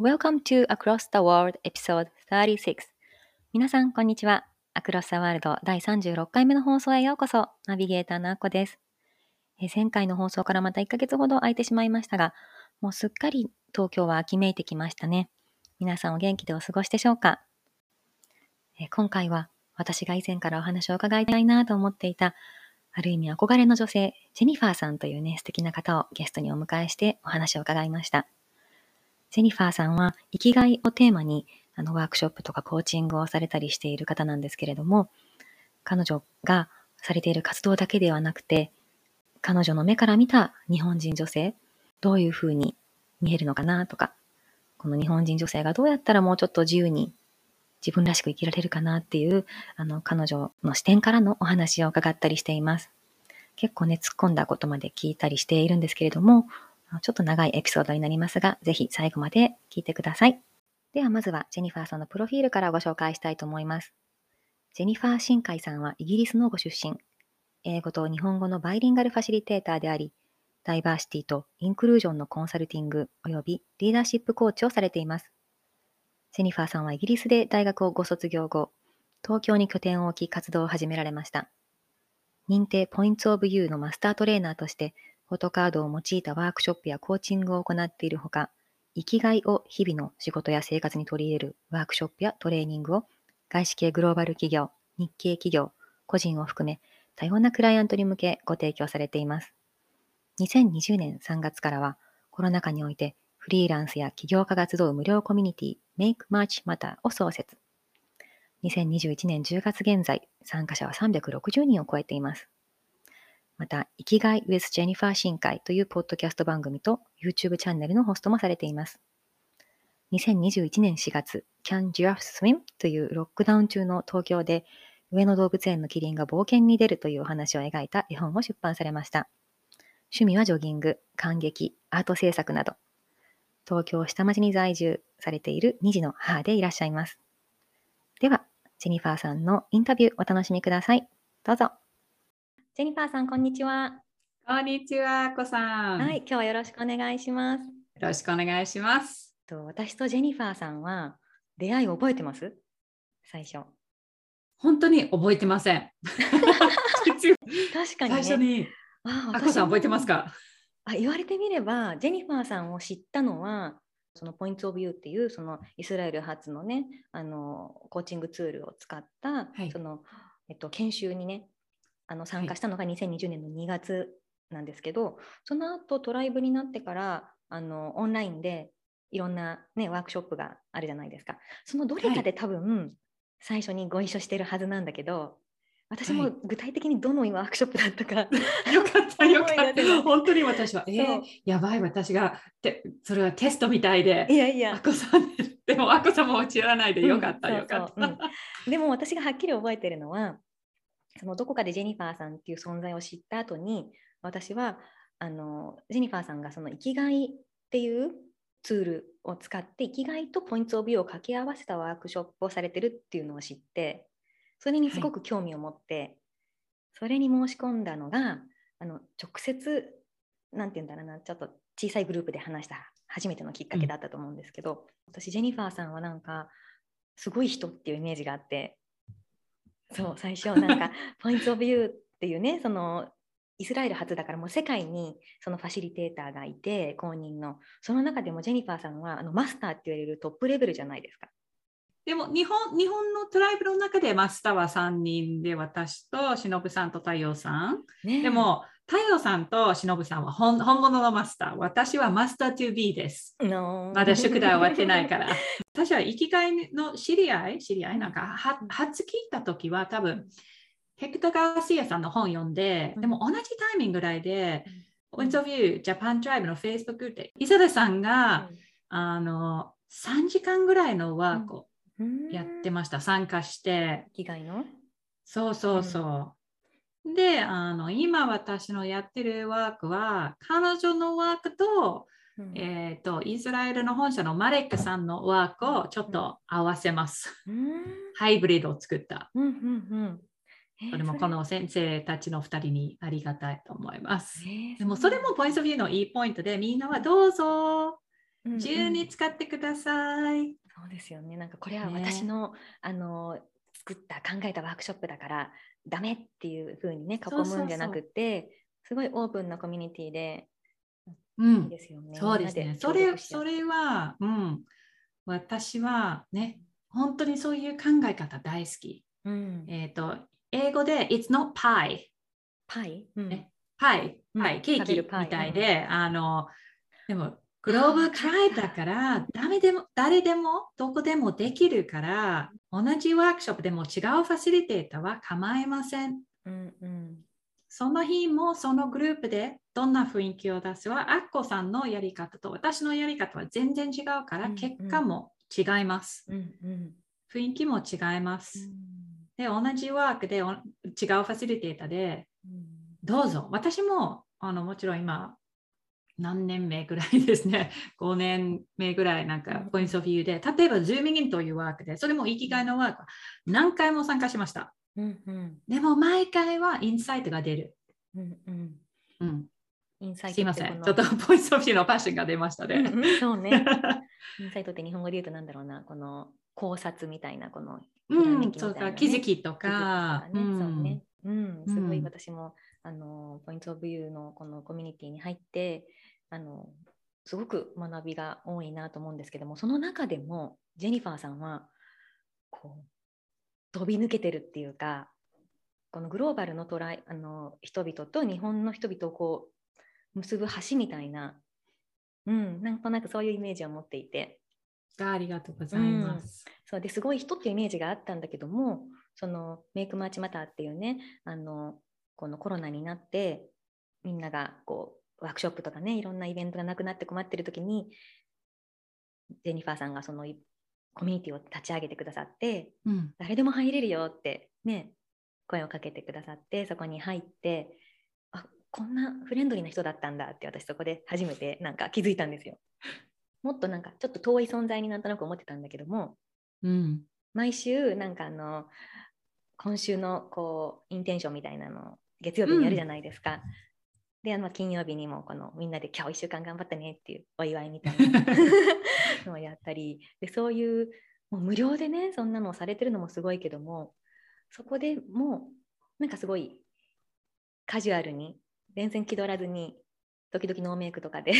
Welcome to Across the World Episode 36皆さん、こんにちは。Across the World 第36回目の放送へようこそ。ナビゲーターのあこです。え前回の放送からまた1ヶ月ほど空いてしまいましたが、もうすっかり東京は秋めいてきましたね。皆さんお元気でお過ごしでしょうか？え今回は私が以前からお話を伺いたいなと思っていた、ある意味憧れの女性、ジェニファーさんというね、素敵な方をゲストにお迎えしてお話を伺いました。ジェニファーさんは生きがいをテーマにあのワークショップとかコーチングをされたりしている方なんですけれども、彼女がされている活動だけではなくて、彼女の目から見た日本人女性、どういうふうに見えるのかなとか、この日本人女性がどうやったらもうちょっと自由に自分らしく生きられるかなっていう、あの、彼女の視点からのお話を伺ったりしています。結構ね、突っ込んだことまで聞いたりしているんですけれども、ちょっと長いエピソードになりますが、ぜひ最後まで聞いてください。ではまずはジェニファーさんのプロフィールからご紹介したいと思います。ジェニファー・シンカイさんはイギリスのご出身。英語と日本語のバイリンガルファシリテーターであり、ダイバーシティとインクルージョンのコンサルティング及びリーダーシップコーチをされています。ジェニファーさんはイギリスで大学をご卒業後、東京に拠点を置き活動を始められました。認定ポイントオブユーのマスタートレーナーとしてフォトカードを用いたワークショップやコーチングを行っているほか、生きがいを日々の仕事や生活に取り入れるワークショップやトレーニングを外資系グローバル企業、日系企業、個人を含め多様なクライアントに向けご提供されています。2020年3月からはコロナ禍においてフリーランスや起業家が集う無料コミュニティ Make March Matter を創設。2021年10月現在、参加者は360人を超えています。また、生きがい with Jennifer 深海というポッドキャスト番組と YouTube チャンネルのホストもされています。2021年4月、Can Giraffe Swim? というロックダウン中の東京で上野動物園のキリンが冒険に出るというお話を描いた絵本を出版されました。趣味はジョギング、感激、アート制作など、東京下町に在住されている2児の母でいらっしゃいます。では、ジェニファーさんのインタビューお楽しみください。どうぞ。ジェニファーさん、こんにちは。こんにちは、こさん。はい、今日はよろしくお願いします。よろしくお願いします。と私とジェニファーさんは出会いを覚えてます？最初。本当に覚えてません。確かに、ね、最初に。あ、あこさん覚えてますか？あ言われてみれば、ジェニファーさんを知ったのは、そのポイントオブユーっていうそのイスラエル発のねあのコーチングツールを使った、はい、そのえっと、研修にねあの参加したのが2020年の2月なんですけど、はい、その後トライブになってからあのオンラインでいろんな、ね、ワークショップがあるじゃないですか。そのどれかで多分、最初にご一緒してるはずなんだけど私も具体的にどのワークショップだったか、はい、よかったよかった。本当に私はえー、やばい私がてそれはテストみたいでいやいや。あこさんでもあこさんも知らないでよかった、うん、よかった、うん、でも私がはっきり覚えてるのはそのどこかでジェニファーさんっていう存在を知った後に私はあのジェニファーさんがその生きがいっていうツールを使って生きがいとポイントオブビューを掛け合わせたワークショップをされてるっていうのを知ってそれにすごく興味を持って、はい、それに申し込んだのがあの直接なんて言うんだろうなちょっと小さいグループで話した初めてのきっかけだったと思うんですけど、うん、私ジェニファーさんはなんかすごい人っていうイメージがあってそう最初なんか ポイントオブユーっていうねそのイスラエル初だからもう世界にそのファシリテーターがいて公認のその中でもジェニファーさんはあのマスターって言われるトップレベルじゃないですか。でも日本日本のトライブの中でマスターは3人で私と忍さんと太陽さん。ね、でも太陽さんと忍さんは本本物のマスター。私はマスター 2B です。No. まだ宿題終わってないから。私は生きがいの知り合い、知り合い？なんか初聞いた時は多分、ヘクター・ガーシアさんの本読んで、でも同じタイミングぐらいで、ポイントビュー、ジャパントライブの Facebook で、イザベさんが、あの3時間ぐらいのワークをやってました。参加して。生きがいの？そうそうそう。で、あの、今私のやってるワークは、彼女のワークと、うんえっ、と、イスラエルの本社のマレックさんのワークをちょっと合わせます。うん ハイブリッドを作った。うんうんそれもこの先生たちの2人にありがたいと思います。えーでもそれもポイントビューのいいポイントで、みんなはどうぞうんうん自由に使ってください。そうですよね。なんかこれはね。私の、あの作った考えたワークショップだからダメっていう風にね囲むんじゃなくてすごいオープンなコミュニティでうん。いいで、すよね。そうです。ね。それそれは、うん、私はね、本当にそういう考え方大好き。うん、えっ、と、英語で It's not pie。パイ、うん。ね。パイ、うん。パイ、ケーキみたいで、あの、でも、グローバルトライブだから、誰でも、誰でも、どこでもできるから、同じワークショップでも違うファシリテーターは構いません。うんうんその日もそのグループでどんな雰囲気を出すは、アッコさんのやり方と私のやり方は全然違うから、うん結果も違います。うんうん雰囲気も違います。で、同じワークでお違うファシリテーターで、うんどうぞ。私もあのもちろん今、何年目ぐらいですね。5年目ぐらいなんかうんポイントオブビューで、例えば Zooming in というワークで、それも生きがいのワークは何回も参加しました。うんうんでも毎回はインサイトが出る。うんうんうん、インサイトすいません。ちょっとポイントオブビューのパッションが出ましたうんね。うんそうね。インサイトって日本語で言うとなんだろうな、この考察みたいな、このうん、そうか、気づきとか。ねそうね。うん、すごいうん私も、あの、ポイントオブビューのこのコミュニティに入って、あの、すごく学びが多いなと思うんですけども、その中でも、ジェニファーさんは、こう、飛び抜けてるっていうか、このグローバルのトライあの人々と日本の人々をこう結ぶ橋みたいな、うん、なんとなくそういうイメージを持っていて、ありがとうございます。そうですごい人っていうイメージがあったんだけどもそのメイクマーチマターっていうねあのこのコロナになってみんながこうワークショップとかねいろんなイベントがなくなって困ってる時にジェニファーさんがそのコミュニティを立ち上げてくださってうん、誰でも入れるよってね声をかけてくださってそこに入ってあこんなフレンドリーな人だったんだって私そこで初めてなんか気づいたんですよ。もっとなんかちょっと遠い存在になんとなく思ってたんだけどもうん、毎週なんかあの今週のこうインテンションみたいなのを月曜日にやるじゃないですか。であの金曜日にもこのみんなで今日1週間頑張ったねっていうお祝いみたいな。のをやったりでそういうもう無料でねそんなのをされてるのもすごいけどもそこでもうなんかすごいカジュアルに全然気取らずに時々ノーメイクとかで、ね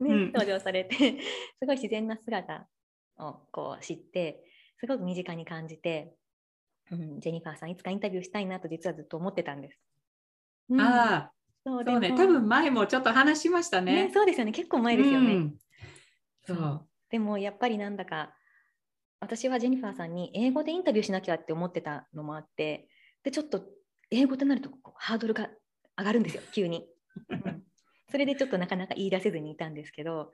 うん。登場されてすごい自然な姿をこう知ってすごく身近に感じて、うん、ジェニファーさんいつかインタビューしたいなと実はずっと思ってたんです。うん。ああ、そうそうね。多分前もちょっと話しましたね。ねそうですよね結構前ですよね。うんそう。でもやっぱりなんだか私はジェニファーさんに英語でインタビューしなきゃって思ってたのもあってでちょっと英語となるとハードルが上がるんですよ急に、うんそれでちょっとなかなか言い出せずにいたんですけど、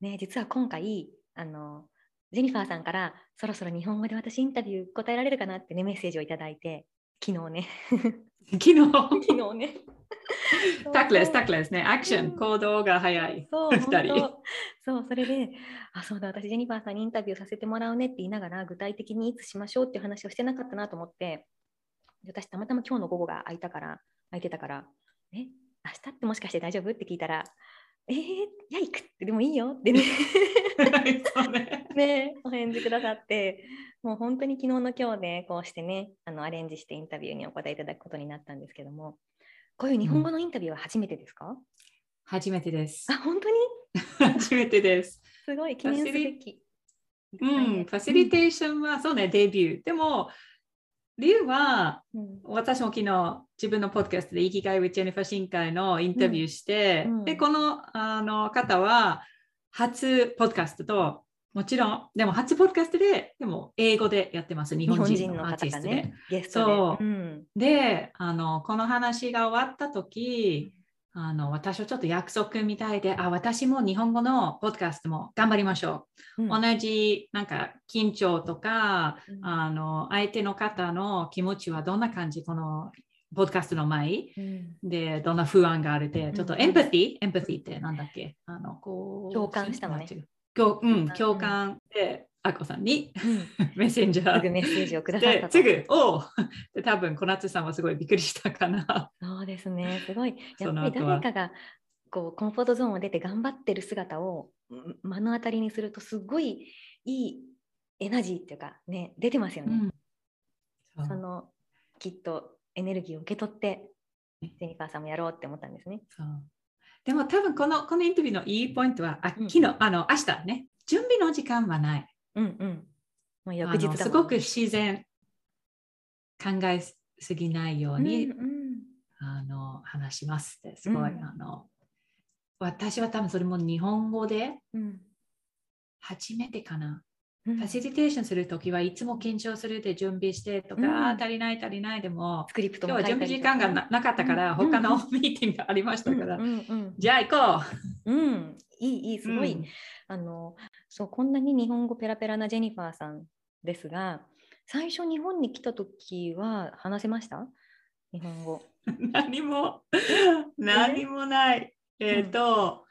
ね、実は今回あのジェニファーさんからそろそろ日本語で私インタビュー答えられるかなってねメッセージをいただいて昨日ね昨日、昨日ね。タックレス、タックレレスね。アクション、うん。行動が早い。そう、二人。本当。そう、それで、あ、そうだ、私、ジェニファーさんにインタビューさせてもらうねって言いながら、具体的にいつしましょうっていう話をしてなかったなと思って、で私、たまたま今日の午後が空いたから、空いてたから、え、明日ってもしかして大丈夫？って聞いたら、えー、いや、行くって、でもいいよってね、ね。ね、お返事くださって、もう本当に昨日の今日で、こうしてね、あのアレンジしてインタビューにお答えいただくことになったんですけども、こういう日本語のインタビューは初めてですか、初めてですあ、。本当に？初めてです。すごい記念すべき。うん、ファシリテーションは、そうね、デビュー。でも、リュウは、うん。私も昨日自分のポッドキャストで生きがい with Jennifer 新会のインタビューして、うん。うん。で、このあの方は初ポッドキャストと、もちろん、でも初ポッドキャストで、でも英語でやってます、日日本本人人のアーティストで。がね、ゲストで。そう。うんであの、この話が終わった時あの私はちょっと約束みたいで、あ、私も日本語のポッドキャストも頑張りましょう。うん。同じなんか緊張とか、うん。あの相手の方の気持ちはどんな感じ、このポッドキャストの前？うん。でどんな不安があるで、ん。ちょっとエンパティ、エンパティってなんだっけ？あのこう共感したのね。共うん、うん共感で、あこさんにうん。メッセンジャーすぐメッセージをくださったすぐ、おう。で多分小夏さんはすごいびっくりしたかな。そうですね、すごい。やそっぱり誰かがこうコンフォートゾーンを出て頑張ってる姿をん目の当たりにすると、すごいいいエナジーっていうか、ね、出てますよね。うん。そのきっとエネルギーを受け取って、ジェニファーさんもやろうって思ったんですね。でも多分このこのインタビューのいいポイントは、あうん。昨日、あの明日ね、準備の時間はない。うんうん。もすごく自然考えすぎないように、うんうん。あの話しますってすごい、うんあの私は多分それも日本語でうん。初めてかな。うん。ファシリテーションするときはいつも緊張するで準備してとか、うん足りない足りないでもスクリプト今日は準備時間がななかったから、うん。他のうんミーティングがありましたから、じゃあ行こう。ん、うん、いいいい、うすごい、うん。あのそうこんなに日本語ペラペラなジェニファーさんですが最初日本に来た時は話せました？日本語。何も 何もない。えっ、と、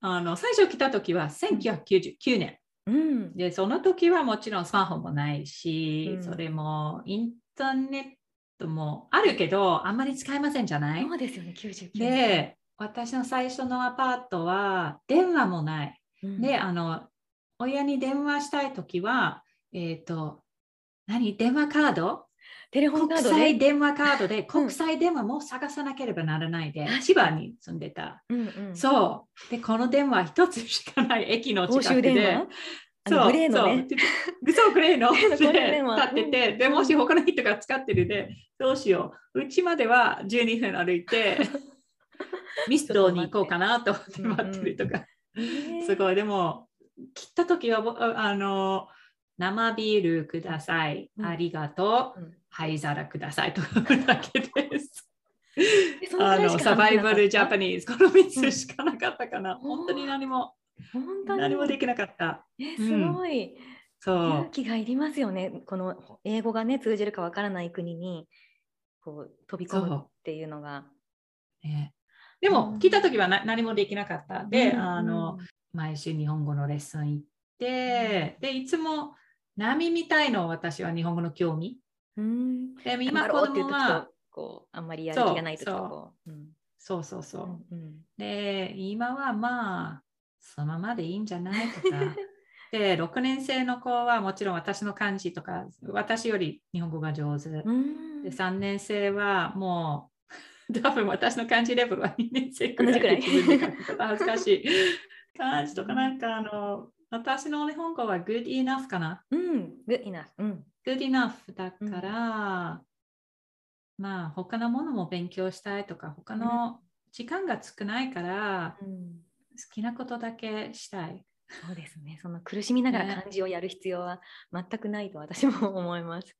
あの最初来た時は1999年。うんで、その時はもちろんスマホもないし、うんそれもインターネットもあるけど、あんまり使えませんじゃない？そうですよね99年。で、私の最初のアパートは電話もない。うんで、あの、親に電話したい時は、えっ、と、何？電話カード？テレホンカー国ドで際電話カードで国際電話も探さなければならないで、確かに千葉に住んでた。うんうん、そう。で、この電話一つしかない駅の公近くでそうのグレーのね。そうグレーの で電話立ってて、うんでもし他の人が使ってるで、どうしよう。うちまでは12分歩いて、ミストに行こうかなと思って待ってるとか。すい。ごい。でも、来た時は、ぼあの、生ビールください。うんありがとう。うん灰皿くださいとだけです。あのサバイバルジャパニニーズ、この3つしかなかったかな。本当に何も、本当に？何もできなかった。えすごい、そう。勇気がいりますよね。この英語がね通じるかわからない国にこう飛び込むっていうのが。ねでうも、ん来た時はな何もできなかった。で、うんあの、毎週日本語のレッスン行って、で、いつも波みたいの私は日本語の興味。うん、で、頑今子供は、こうあんまりやる気がない時とそうそうそうそう。うんうんで、今はまあ、そのままでいいんじゃないとか。で、6年生の子はもちろん私の漢字とか、私より日本語が上手。うんで、3年生はもう、多分私の漢字レベルは2年生くらいらい恥ずかしい。漢字とかなんかあの、私の日本語は good enough かな？うん、good enough。うん、good enough だから、まあ他のものも勉強したいとか、他の時間が少ないから、うん、好きなことだけしたい。そうですね。その苦しみながらね漢字をやる必要は全くないと私も思います。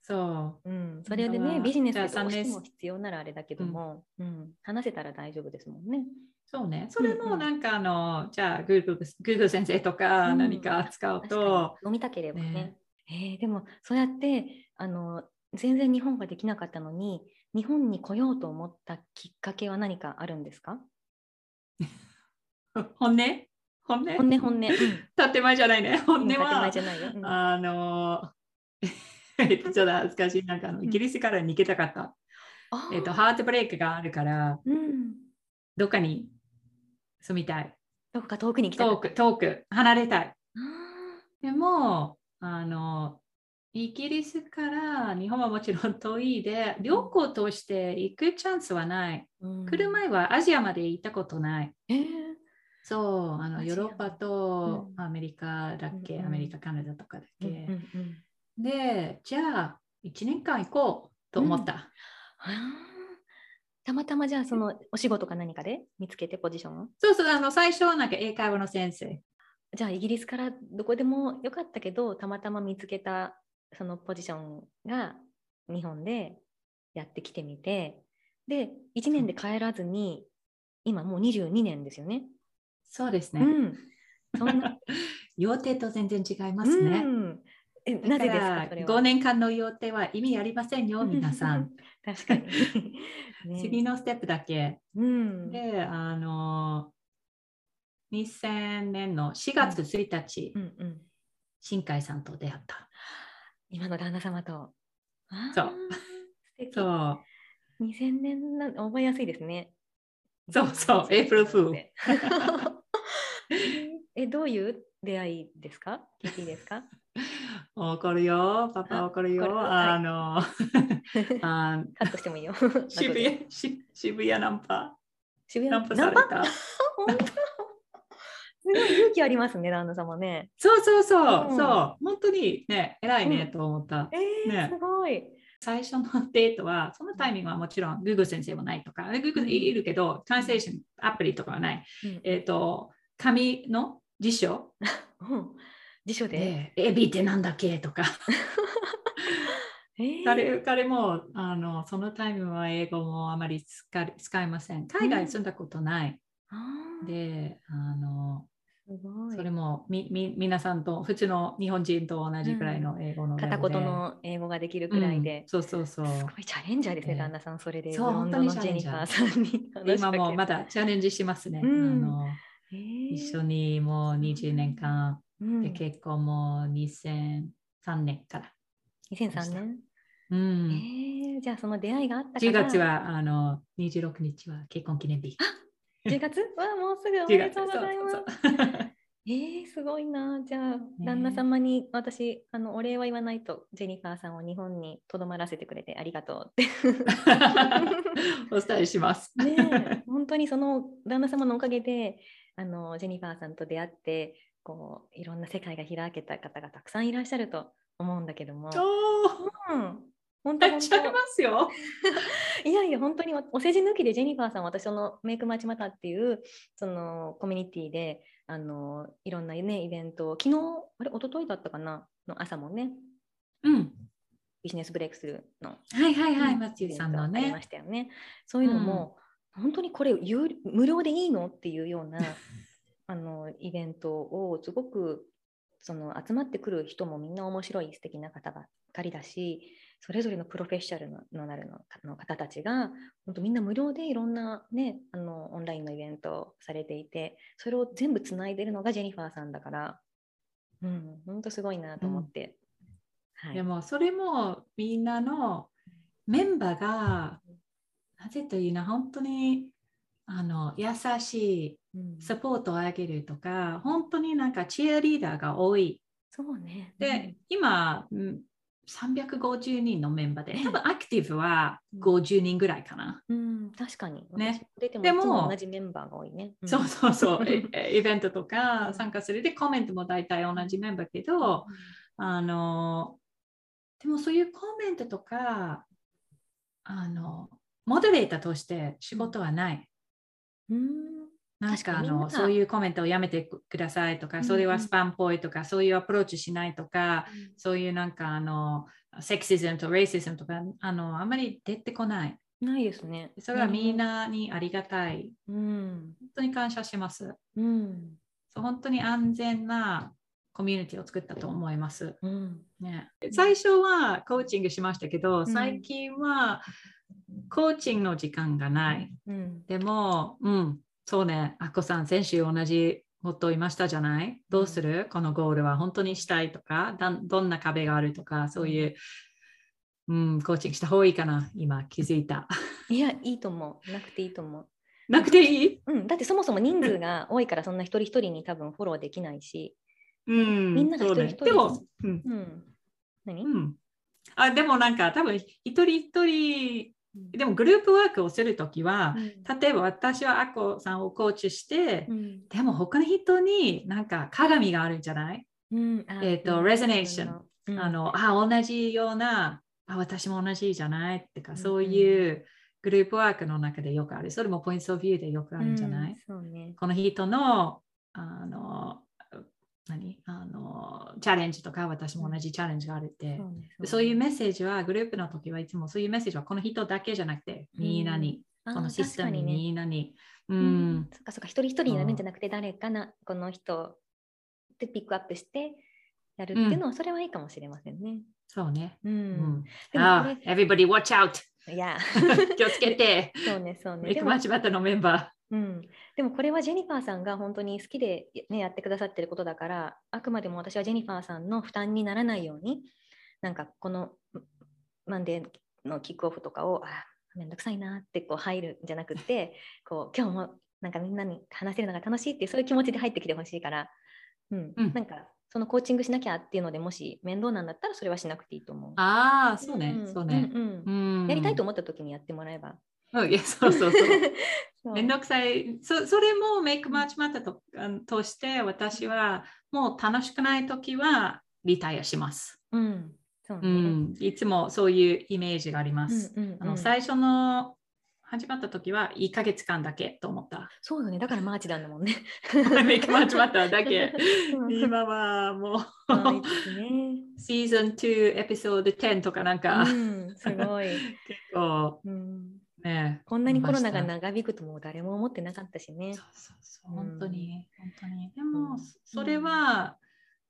そう。うん、それでね、ビジネスでどうしても必要ならあれだけども、うん話せたら大丈夫ですもんね。そうね。それうんうんもなんかあの、じゃあ Google, Google 先生とかうん何か使う確かにと、飲みたければね。ねえーでもそうやってあの全然日本ができなかったのに日本に来ようと思ったきっかけは何かあるんですか？本音？本音？本音本音。うん、建前じゃないね。本音建前はじ、ゃないよ。うんあの、えっとちょっと恥ずかしい。なんかあのイギリスから逃げたかった。あえっと、ハートブレイクがあるから、うん、どっかに住みたい。どこか遠くに来たか遠く、遠く、離れたい。あでも、あの、イギリスから日本はもちろん遠いで、旅行として行くチャンスはない。ーうん来る前はアジアまで行ったことない。えーそう、あのヨーロッパとうんアメリカだっけ、うんうんアメリカ、カナダとかだっけ？うんうんうんで、じゃあ、1年間行こうと思った。あーたまたまじゃあそのお仕事か何かで見つけてポジションを？そうそう、あの最初はなんか英会話の先生。じゃあイギリスからどこでもよかったけどたまたま見つけたそのポジションが日本でやってきてみてで1年で帰らずに今もう22年ですよね。そうですね。うん。そんな、予定と全然違いますね。うんえなぜですか？それは5年間の予定は意味ありませんよ、皆さん。確かに。ね次のステップだけ。うん。で、あの、2000年の4月1日、うんうん。新海さんと出会った。今の旦那様と。そう。そう。2000年な覚えやすいですね。そうそうエイプリルフールえ、どういう出会いですか？聞いていいですか？怒るよ、パパ怒るよ。あの、あカットしてもいいよ。渋谷し渋谷ナンパ、渋ナン谷パされた。本当 すごい勇気ありますね、旦那様ね。そうそうそう、うんそう、本当にね、偉いねうんと思った。えーねすごい。最初のデートは、そのタイミングはもちろん Google 先生もないとか、Google いるけど、トランスレーションアプリとかはない。うんえっ、と、紙の辞書？うん辞書で。で、エビってなんだっけ？とか、えー彼彼もあのそのタイミングは英語もあまり使い使いません。海外住んだことない。あーで、あのそれもみみ皆さんと普通の日本人と同じくらいの英語のレベルで、片言の英語ができるくらいでうん。そうそうそう。すごいチャレンジャーですね、で旦那さん。それで、そうブロンドのジェニファーさんに今もまだチャレンジしますね。うんあのえー一緒にもう20年間、うん。で結婚も2003年から。2003年、うえんーじゃあその出会いがあったから。10月はあの26日は結婚記念日。10月？わもうすぐお10めで月とうございます。えー、すごいな。じゃあ、旦那様に私あのお礼は言わないと。ジェニファーさんを日本にとどまらせてくれてありがとうって。お伝えします。ねえ。本当にその旦那様のおかげであのジェニファーさんと出会ってこういろんな世界が開けた方がたくさんいらっしゃると思うんだけども、おうん、本当ー、やっちゃい本ますよ。当 いやいや本当におお世辞抜きでジェニファーさんは私そのメイクマチマタっていうそのコミュニティであのいろんなねイベントを昨日あれ一昨日だったかな？の朝もねうん。ビジネスブレイクスルーのはいはいはい、うんマチューさんのねま。したよね。そういうのも、本当にこれ有無料でいいの？っていうようなあのイベントをすごくその集まってくる人もみんな面白い素敵な方ばっかりだしそれぞれのプロフェッショナルののなるのの方たちが本当みんな無料でいろんな、ね、あのオンラインのイベントをされていてそれを全部つないでるのがジェニファーさんだから、うん、本当すごいなと思って。はい。でもそれもみんなのメンバーがなぜというのは本当にあの優しいうんサポートをあげるとか本当になんかチアリーダーが多い。そうね。で、今、うん350人のメンバーでね多分アクティブは50人ぐらいかな。うん、確かに。ね私も出てもでも同じメンバーが多いね。んそうそうそう、ええイベントとか参加するでコメントも大体同じメンバーけど、あの、でもそういうコメントとか、あの、モデレーターとして仕事はない。うん。確かあのそういうコメントをやめてくださいとか、それはスパンっぽいとか、そういうアプローチしないとか、そういうなんかあの、セクシズムとレイシズムとか、あの、あんまり出てこない。ないですね。それはみんなにありがたい。うん。本当に感謝します。うん。そう本当に安全なコミュニティを作ったと思います。うん。ね、最初はコーチングしましたけど、ん最近はコーチングの時間がない。うん。でも、うん、そうね、あこさん、先週同じこと言いましたじゃない？どうする？このゴールは本当にしたいとか、だんどんな壁があるとか、そういう、うん、コーチングした方がいいかな、今気づいた。いや、いいと思う。なくていいと思う。なくていい？うん。だってそもそも人数が多いから、そんな一人一人に多分フォローできないし。うん、みんなが一人一人でも、うん、うん。何？うん。あでもなんか多分一人一人、でもグループワークをするときは、例えば私はアコさんをコーチして、うん。でも他の人になんか鏡があるんじゃない、うん。あえっとうん。resonation うん。あのあ同じようなあ私も同じじゃない？ってか、うん。そういうグループワークの中でよくある。それもポイントオブビューでよくあるんじゃない、ね。この人のあの何？あのチャレンジとか私も同じチャレンジがあるって、そうねでそういうメッセージはグループの時はいつもそういうメッセージはこの人だけじゃなくてみんなに、このシステムにみんなにうん。そっかそっか、一人一人やるんじゃなくて、誰かな、この人でピックアップしてやるっていうのは、それはいいかもしれませんね。そうね。う。うんん。でもあ everybody watch out! いや、気をつけて。そうね、そうね。メイクマッチバッタのメンバうん、でもこれはジェニファーさんが本当に好きで、ね、やってくださってることだからあくまでも私はジェニファーさんの負担にならないようになんかこのんマンデーのキックオフとかをあめんどくさいなってこう入るんじゃなくて こう今日もなんかみんなに話せるのが楽しいっていうそういう気持ちで入ってきてほしいから、うんうんなんかそのコーチングしなきゃっていうのでもし面倒なんだったらそれはしなくていいと思う。ー。ああ、そうねん。そうね。うんうんうん。やりたいと思った時にやってもらえば。うんいや、そうそうそう。そうめんどくさい。そそれもメイクマッチマッタととして私はもう楽しくないときはリタイアします。うんそうねうん。いつもそういうイメージがあります。うんうんうんあの最初の始まったときは1ヶ月間だけと思った。そうよね、だからマーチなんだもんね。メイクマッチマッタだけ。うん今はもはいうね。シーズン2エピソード10とかなんか、うん、すごい、結構うん。ね。こんなにコロナが長引くともう誰も思ってなかったしね。そ。うそうそう、うん本当に、本当に。でうん。も、それは、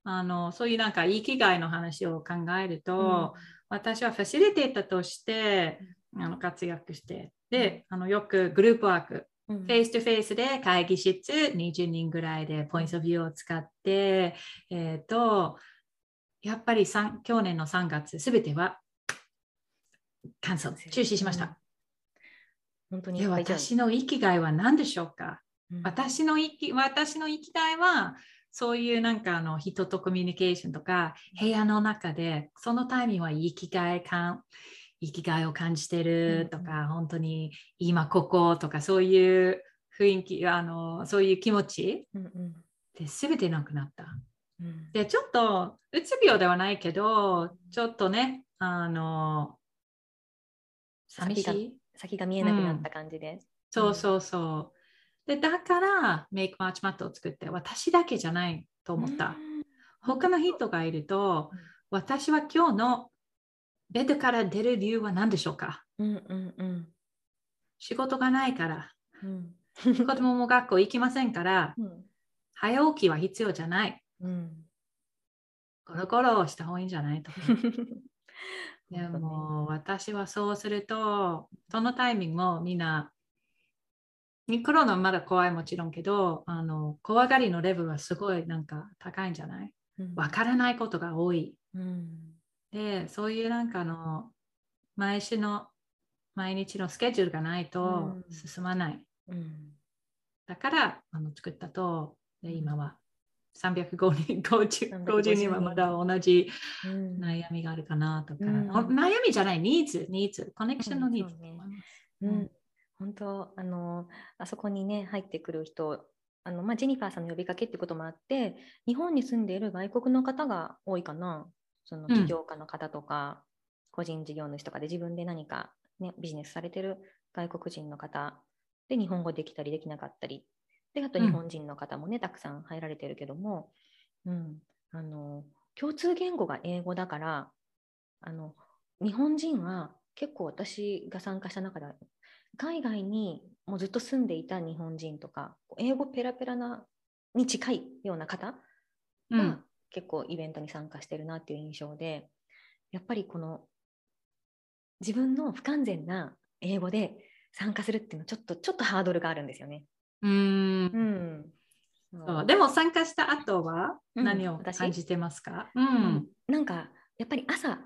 あの、そういうなんか生きがいの話を考えると、私はファシリテーターとして、あの活躍して、で、あのよくグループワーク、うん、フェイスとフェイスで会議室20人ぐらいでポイントビューを使って、えっ、と、やっぱり去年の3月、すべてはキャンセル、中止しました。本当にで、私の生きがいは何でしょうか？うん。私の生き私の生きがいはそういうなんかあの人とコミュニケーションとか部屋の中でそのタイミングは生きがい感生きがいを感じてるとか、うん。本当に今こことかそういう雰囲気あのそういう気持ちで全てなくなった。うん。でちょっとうつ病ではないけどちょっとねあの寂しい先が見えなくなった感じで。そうそうそう。で、だから、メイクマッチマットを作って、私だけじゃないと思った。他の人がいるとうん、私は今日のベッドから出る理由は何でしょうか？うんうんうん仕事がないから、うん子供も学校行きませんから、うん早起きは必要じゃない。うんゴロゴロした方がいいんじゃない？とか。でも、私はそうすると、そのタイミングもみんな、コロナはまだ怖いもちろんけど、あの怖がりのレベルはすごいなんか高いんじゃない？うん。わからないことが多い。うん。で、そういうなんかあの、毎週の、毎日のスケジュールがないとうん。進まない。うん。だからあの作ったと、で今は350 50 350人はまだ同じうん。悩みがあるかなとか、うん。お悩みじゃない、ニーズ、ニーズ、コネクションのニーズ本当あのあそこにね入ってくる人あの、まあ、ジェニファーさんの呼びかけってこともあって日本に住んでいる外国の方が多いかな。その起業家の方とか、個人事業主とかで自分で何か、ね、ビジネスされてる外国人の方で日本語できたりできなかったりであとうん。日本人の方もね、たくさん入られてるけども、うん、あの共通言語が英語だからあの日本人は結構私が参加した中で海外にもうずっと住んでいた日本人とか英語ペラペラなに近いような方がうん、結構イベントに参加してるなっていう印象でやっぱりこの自分の不完全な英語で参加するっていうのはちょっとちょっとハードルがあるんですよね。うーん。うん、そう。でも参加した後はうん。何を私感じてますか、ううん。んなんかやっぱり朝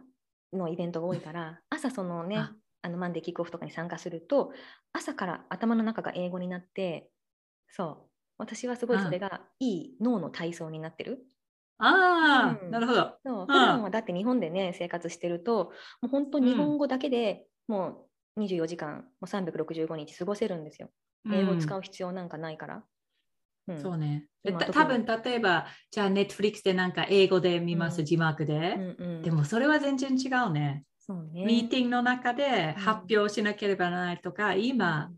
のイベントが多いから朝そのねあ。あのマンデーキックオフとかに参加すると朝から頭の中が英語になってそう。私はすごいそれがいい脳の体操になってる。ああ、うん。なるほど。そう。普段はだって日本でね生活してるともう本当日本語だけでもう24時間もう365日過ごせるんですよ。英語使うう必要なんかないから。うんん、そうね。多分例えば、じゃあ、ネットフリックスでなんか英語で見ます、うん字幕で。うんうんでもそれは全然違うね。そうねミーティングの中でうん発表しなければならないとか、今、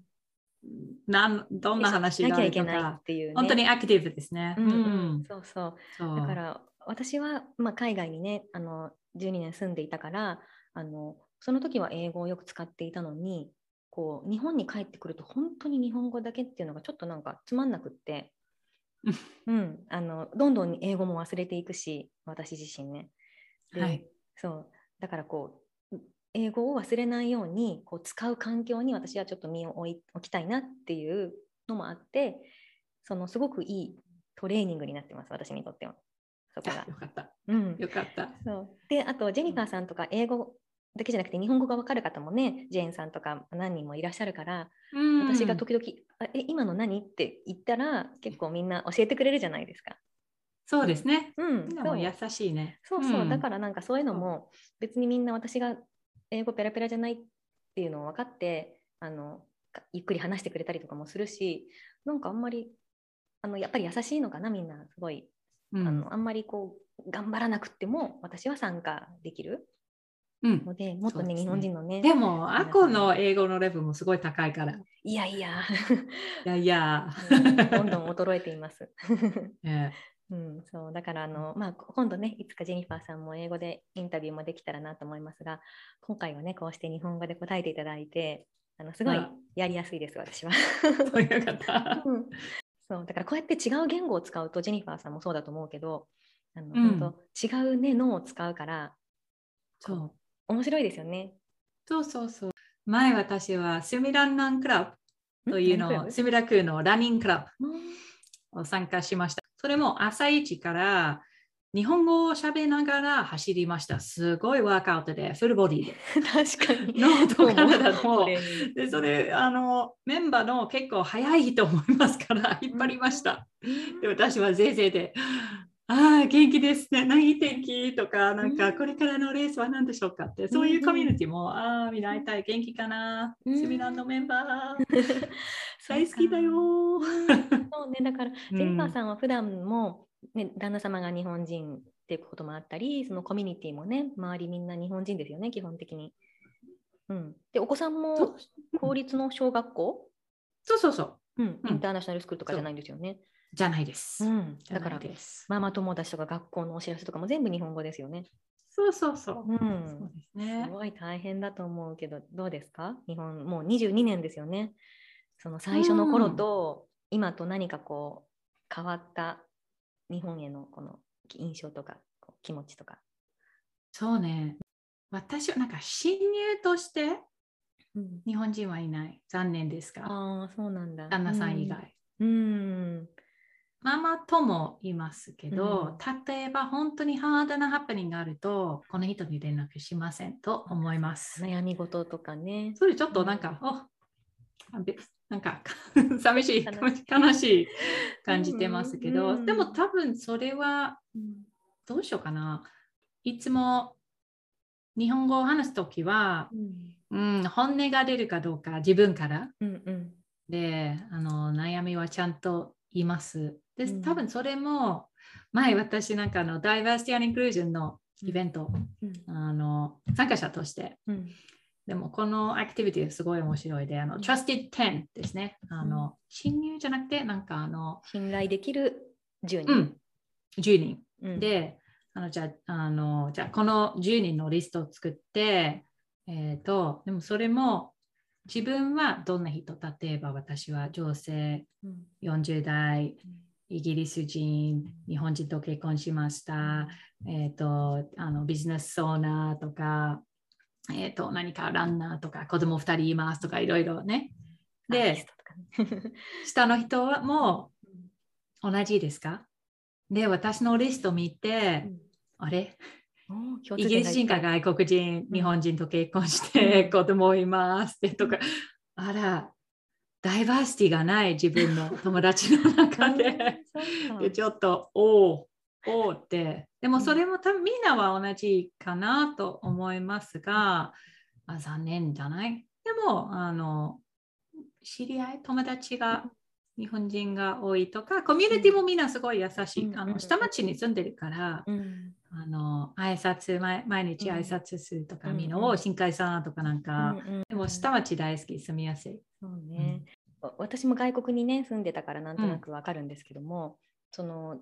なんどんな話があるときゃいけないっか、ていう、ね。本当にアクティブですね。うんうんそうそう。そうだから私は、まあ、海外にねあの12年住んでいたからあのその時は英語をよく使っていたのにこう日本に帰ってくると本当に日本語だけっていうのがちょっとなんかつまんなくって、うん、あのどんどん英語も忘れていくし私自身ね。ではいそうだからこう英語を忘れないようにこう使う環境に私はちょっと身を置い置きたいなっていうのもあってそのすごくいいトレーニングになってます私にとってはそこがあ。よかった。うん、よかった。そうであとジェニファーさんとか英語だけじゃなくて日本語がわかる方もねジェーンさんとか何人もいらっしゃるからうん私が時々「あえ今の何?」って言ったら結構みんな教えてくれるじゃないですか。そうですね。うん、みんなも優しいね。そうそう、んだからなんかそういうのも別にみんな私が英語ペラペラじゃないっていうのを分かってあのかゆっくり話してくれたりとかもするしなんかあんまりあのやっぱり優しいのかなみんなすごい、うんあのあんまりこう頑張らなくても私は参加できるうん。のでもっとねね日本人のねでも、アコの英語のレベルもすごい高いから。いいや。いややいや。うん。どんどん衰えています。ね うん、そう。だからあの、まあ、今度ねいつかジェニファーさんも英語でインタビューもできたらなと思いますが今回はねこうして日本語で答えていただいてあのすごいうんやりやすいです私は、そうよかった。うん。そう。だからこうやって違う言語を使うとジェニファーさんもそうだと思うけどあの、うん。本当違うね脳を使うからそう面白いですよね。そうそうそう。前私はスミランナンクラブというのを、スミラクのランニングクラうんブを参加しました。それも朝一から日本語を喋りながら走りました。すごいワークアウトで、フルボディで。確かに。ノートカナダトのレーニングで、それ、あの、メンバーの結構早いと思いますから、引っ張りました。で、私はぜいぜいで、ああ、元気ですね、何天気？とか、なんか、うんこれからのレースは何でしょうかって、そういうコミュニティも、ああ、みんな会いたい、元気かな、うん。セミナーのメンバー、大好きだよ。ー。そうね、だから、ジェニファーさんは普段も、ね、旦那様が日本人っていうこともあったり、そのコミュニティもね、周りみんな日本人ですよね、基本的に。うん、で、お子さんも公立の小学校、そうそうそう、うん、うん。インターナショナルスクールとかじゃないんですよね。じゃないです。うん、だから、いです。ママ友達とか学校のお知らせとかも全部日本語ですよね。そうそうそう。うんそうですすね。ごい大変だと思うけど、どうですか？日本、もう22年ですよね。その最初の頃と、今と何かこう、変わった日本へのこの印象とか、気持ちとか。そうね。私はなんか侵入として日本人はいない。残念ですが、ああ、そうなんだ。旦那さん以外。うん。うん。ママともいますけど、例えば本当にハードなハプニングがあると、この人に連絡しませんと思います。悩み事とかね。それちょっとなんか、おあべなんか 寂しい、悲 悲しい感じてますけど、うんでも多分それはうんどうしようかな。いつも日本語を話すときは、うん、本音が出るかどうか自分からうんうんであの悩みはちゃんと言います。でうん。多分それも前私なんかあのダイバーシティアンインクルージョンのイベント、うん。あの参加者として。うん。でもこのアクティビティすごい面白いであの Trusted 10ですね。あの、侵入じゃなくてなんかあの、信頼できる10人。うん、10人。うん、で、あのじゃああのじゃあこの10人のリストを作って、えー、とでもそれも自分はどんな人例えば私は女性うん。40代イギリス人日本人と結婚しました、えー、とあのビジネスオーナーとか、えー、と何かランナーとか子供2人いますとかいろいろね。で下の人はもう同じですか？で私のリスト見て、あれ？おー共イギリス人か外国人、うん。日本人と結婚して、うん。子供いますってとか、あら、ダイバーシティがない自分の友達の中で、でちょっと、おお、おおって、でもそれも多分みんなは同じかなと思いますが、あ残念じゃない？でも、あの、知り合い、友達が日本人が多いとか、コミュニティもみんなすごい優しい。うん。あの下町に住んでるから、うん。あの挨拶毎毎日挨拶するとか、うんみん。なを新海さんとかなんか、でも下町大好き住みやすい。そうね、わ私も外国にね住んでたからなんとなくわかるんですけども、その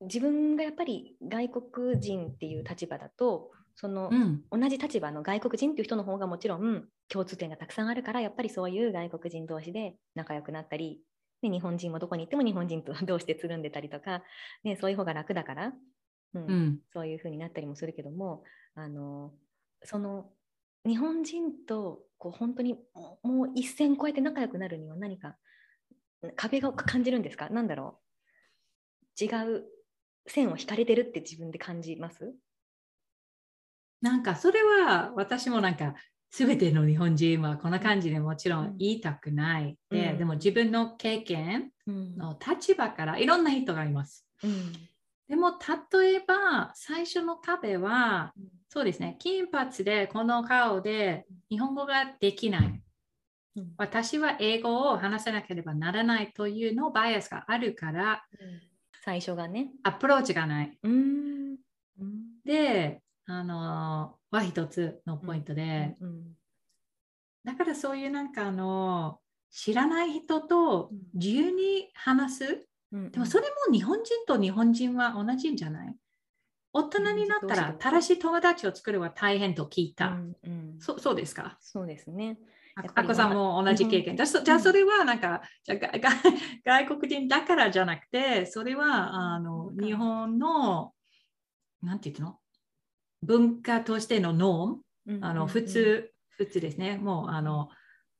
自分がやっぱり外国人っていう立場だとその、うん。同じ立場の外国人っていう人の方がもちろん共通点がたくさんあるからやっぱりそういう外国人同士で仲良くなったりで日本人もどこに行っても日本人と同士でつるんでたりとか、ね、そういう方が楽だから、うんうん。そういう風になったりもするけどもあのその日本人とこう本当にもう一線越えて仲良くなるには何か壁が感じるんですか？なんだろう違う線を引かれてるって自分で感じます？なんかそれは私もなんか全ての日本人はこんな感じでもちろうんん言いたくない。で、うんでも自分の経験うんの立場からいろんな人がいます。うんでも例えば最初の壁はそうですね金髪でこの顔で日本語ができない。うん私は英語を話さなければならないというのバイアスがあるから最初がね。アプローチがない。で、あのは一つのポイントで、うんだからそういうなんかあの知らない人と自由に話す。うんでもそれも日本人と日本人は同じんじゃない？大人になったら正しい友達を作るは大変と聞いた。うんうん。そそうですか？そうですね。あこさんも同じ経験。じゃあそじゃあそれはなんか、じゃ外国人だからじゃなくて、それはあのうん日本の、なんていうの？文化としてのノーム、あの普通、普通ですね。もうあの、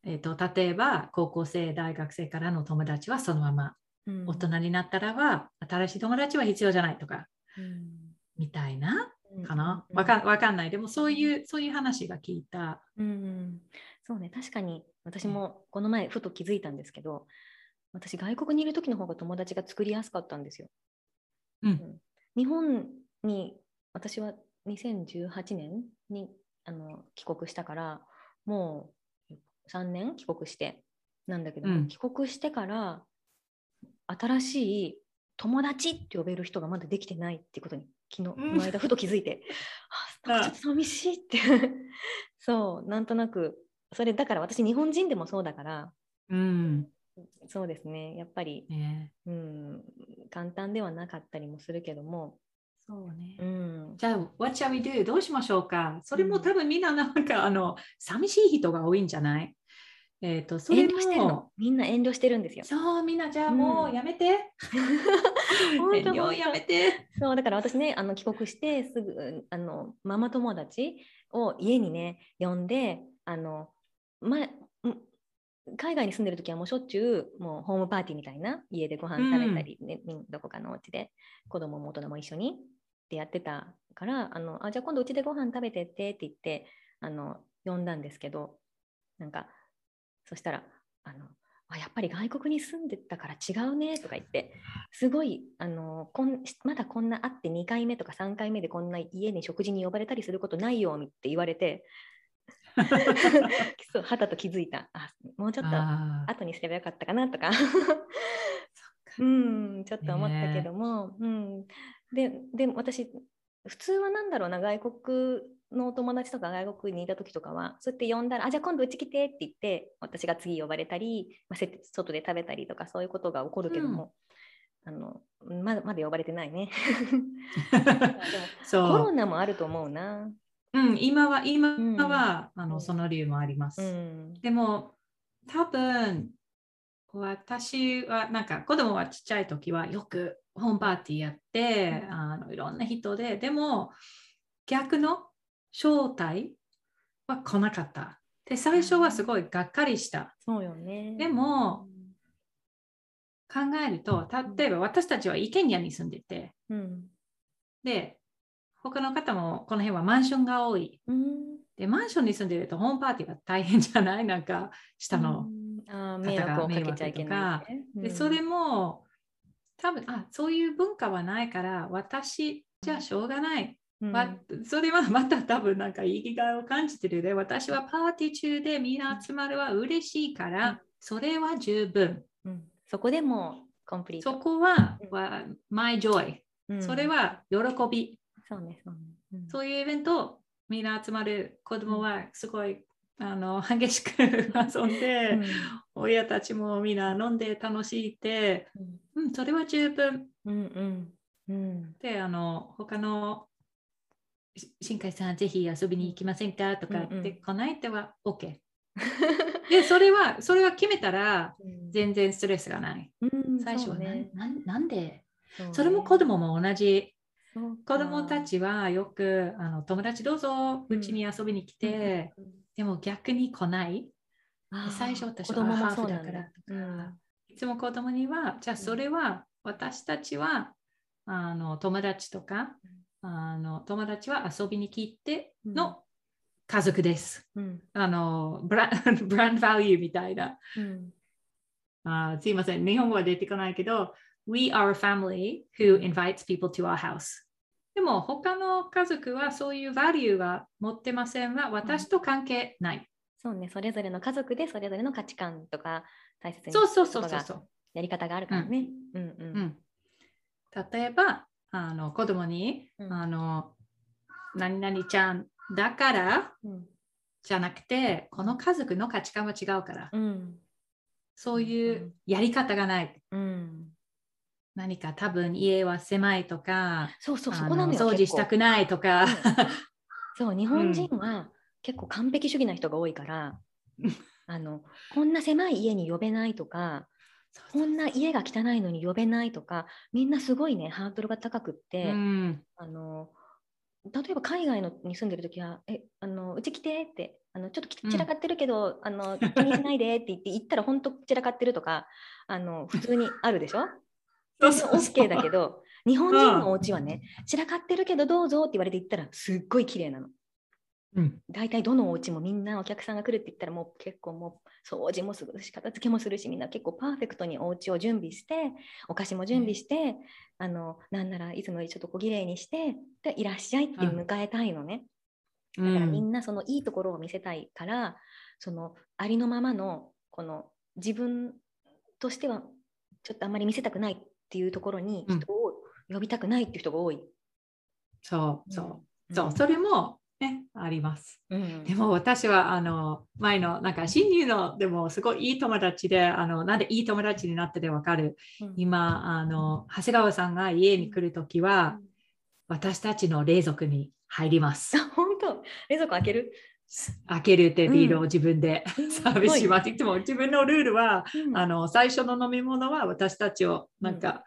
えー、と例えば高校生、大学生からの友達はそのまま、うん、大人になったらは新しい友達は必要じゃないとか、うんみたいなうんかな。うんわかわかんない。でもそういう、そういう話が聞いた。うんうん、そうね確かに私もこの前ふと気づいたんですけど私外国にいる時の方が友達が作りやすかったんですよ。うん日本に私は2018年にあの帰国したからもう3年帰国してなんだけども、うん。帰国してから新しい友達って呼べる人がまだできてないってことに昨日こうん。の間ふと気づいて、あなんかちょっと寂しいって。そうなんとなくそれだから私日本人でもそうだからうん。そうですねやっぱり、ね。うん、簡単ではなかったりもするけども、そうね。うん、じゃあ、what shall we do? どうしましょうか？それも多分みんななんか、あの、寂しい人が多いんじゃない？えっ、と、それ遠慮してるのも、みんな遠慮してるんですよ。そう、みんなじゃあもううんやめて。本当遠慮やめて。そうだから私ねあの帰国してすぐあのママ友達を家にね呼んであの、ま、ん海外に住んでる時はもうしょっちゅうもうホームパーティーみたいな家でご飯食べたり、ねみんどこかのお家で子供も大人も一緒にってやってたからあのあじゃあ今度うちでご飯食べてってって言ってあの呼んだんですけどなんかそしたらあのあやっぱり外国に住んでたから違うねとか言ってすごいあのこんまだこんな会って2回目とか3回目でこんな家に食事に呼ばれたりすることないよって言われてそうはたと気づいた。あもうちょっと後にすればよかったかなとか。うんちょっと思ったけども、うん、ででも私普通はなんだろうな外国のお友達とか外国にいた時とかはそうやって呼んだら「あじゃあ今度うち来て」って言って私が次呼ばれたり、まあ、せ外で食べたりとかそういうことが起こるけども、あのまだまだ呼ばれてないね。コロう、ナもあると思うな。うん、今は、今うんは、あうんのその理由もあります。うんでも、多分私はなんか子供はちっちゃい時はよくホームパーティーやって、うんあのいろんな人で、でも逆の招待は来なかった。で、最初はすごいがっかりした。そうよね。でも、考えると、例えば私たちはイケニアに住んでて、うん、で、他の方もこの辺はマンションが多い。うん、で、マンションに住んでるとホームパーティーが大変じゃない？なんか下の。うんあー迷惑をかけちゃいけない、ね。で、それも多分あそういう文化はないから私じゃあしょうがない。うん、まそれはまた多分なんか生きがいを感じてるで私はパーティー中でみんな集まるは嬉しいから、うんそれは十分。うん、そこでもコンプリート。そこは、うんは my joy。うんそれは喜び。そうね、そうね。うんそういうイベントみんな集まる子供はすごい、あの激しく遊んで、うん。親たちもみんな飲んで楽しいって、うん、それは十分。うんうん。うん。で、あの他の新海さん、ぜひ遊びに行きませんかとかって、うんうん。こないては OK。で、それは、それは決めたら、全然ストレスがない。うん最初はねなんなんで？それも子供も同じ。子供たちはよくあの友達どうぞうちに遊びに来て、うんでも逆に来ない。最初私は子供もハーフだから。とか、うん。いつも子供には、じゃあそれは私たちはあの友達とか、あの友達は遊びに来ての家族です。うん。あのブラ ブランドバリューみたいな。うん。あーすいません、日本語は出てこないけど、We are a family who invites people to our house. でも他の家族はそういうバリューは持ってませんは私と関係ない。そうね、それぞれの家族でそれぞれの価値観とか大切にそうそうそうそう。そう。やり方があるからね。うん。うんうん、例えばあの子供に、うん。あの何々ちゃんだからうん。じゃなくてこの家族の価値観は違うから、うん。そういうやり方がない。うん何か多分家は狭いとか、そうそう、そあこなのよ。の掃除したくないとか、そう、日本人は結構完璧主義な人が多いから、あのこんな狭い家に呼べないとか、こんな家が汚いのに呼べないとか、みんなすごいね、ハードルが高くって、うん。あの例えば海外のに住んでるときは、えあのうち来てってあの、ちょっと散らかってるけど、あの気にしないでって言って、行ったら本当散らかってるとか、あの普通にあるでしょ？そう全然そう。そう OK だけど、日本人のお家はね、散らかってるけどどうぞって言われて行ったら、すっごい綺麗なの。うん。大体どのお家もみんなお客さんが来るって言ったらもう結構もう掃除もするし片付けもするしみんな結構パーフェクトにお家を準備してお菓子も準備して、あのなんならいつもよりちょっと小綺麗にしてでいらっしゃいって迎えたいのね、だからみんなそのいいところを見せたいから、そのありのままのこの自分としてはちょっとあんまり見せたくないっていうところにうん。人を呼びたくないっていう人が多い。そうそう、うん。そう、それもね、あります。うん。でも私はあの前のなんか新入のでもすごいいい友達であのなんでいい友達になってでわかる。うん。今あの長谷川さんが家に来るときは私たちの冷蔵庫に入ります。あ本当？冷蔵庫開ける、開けるってビールをうん自分でサービスします。い。つも自分のルールはあの最初の飲み物は私たちをなんか、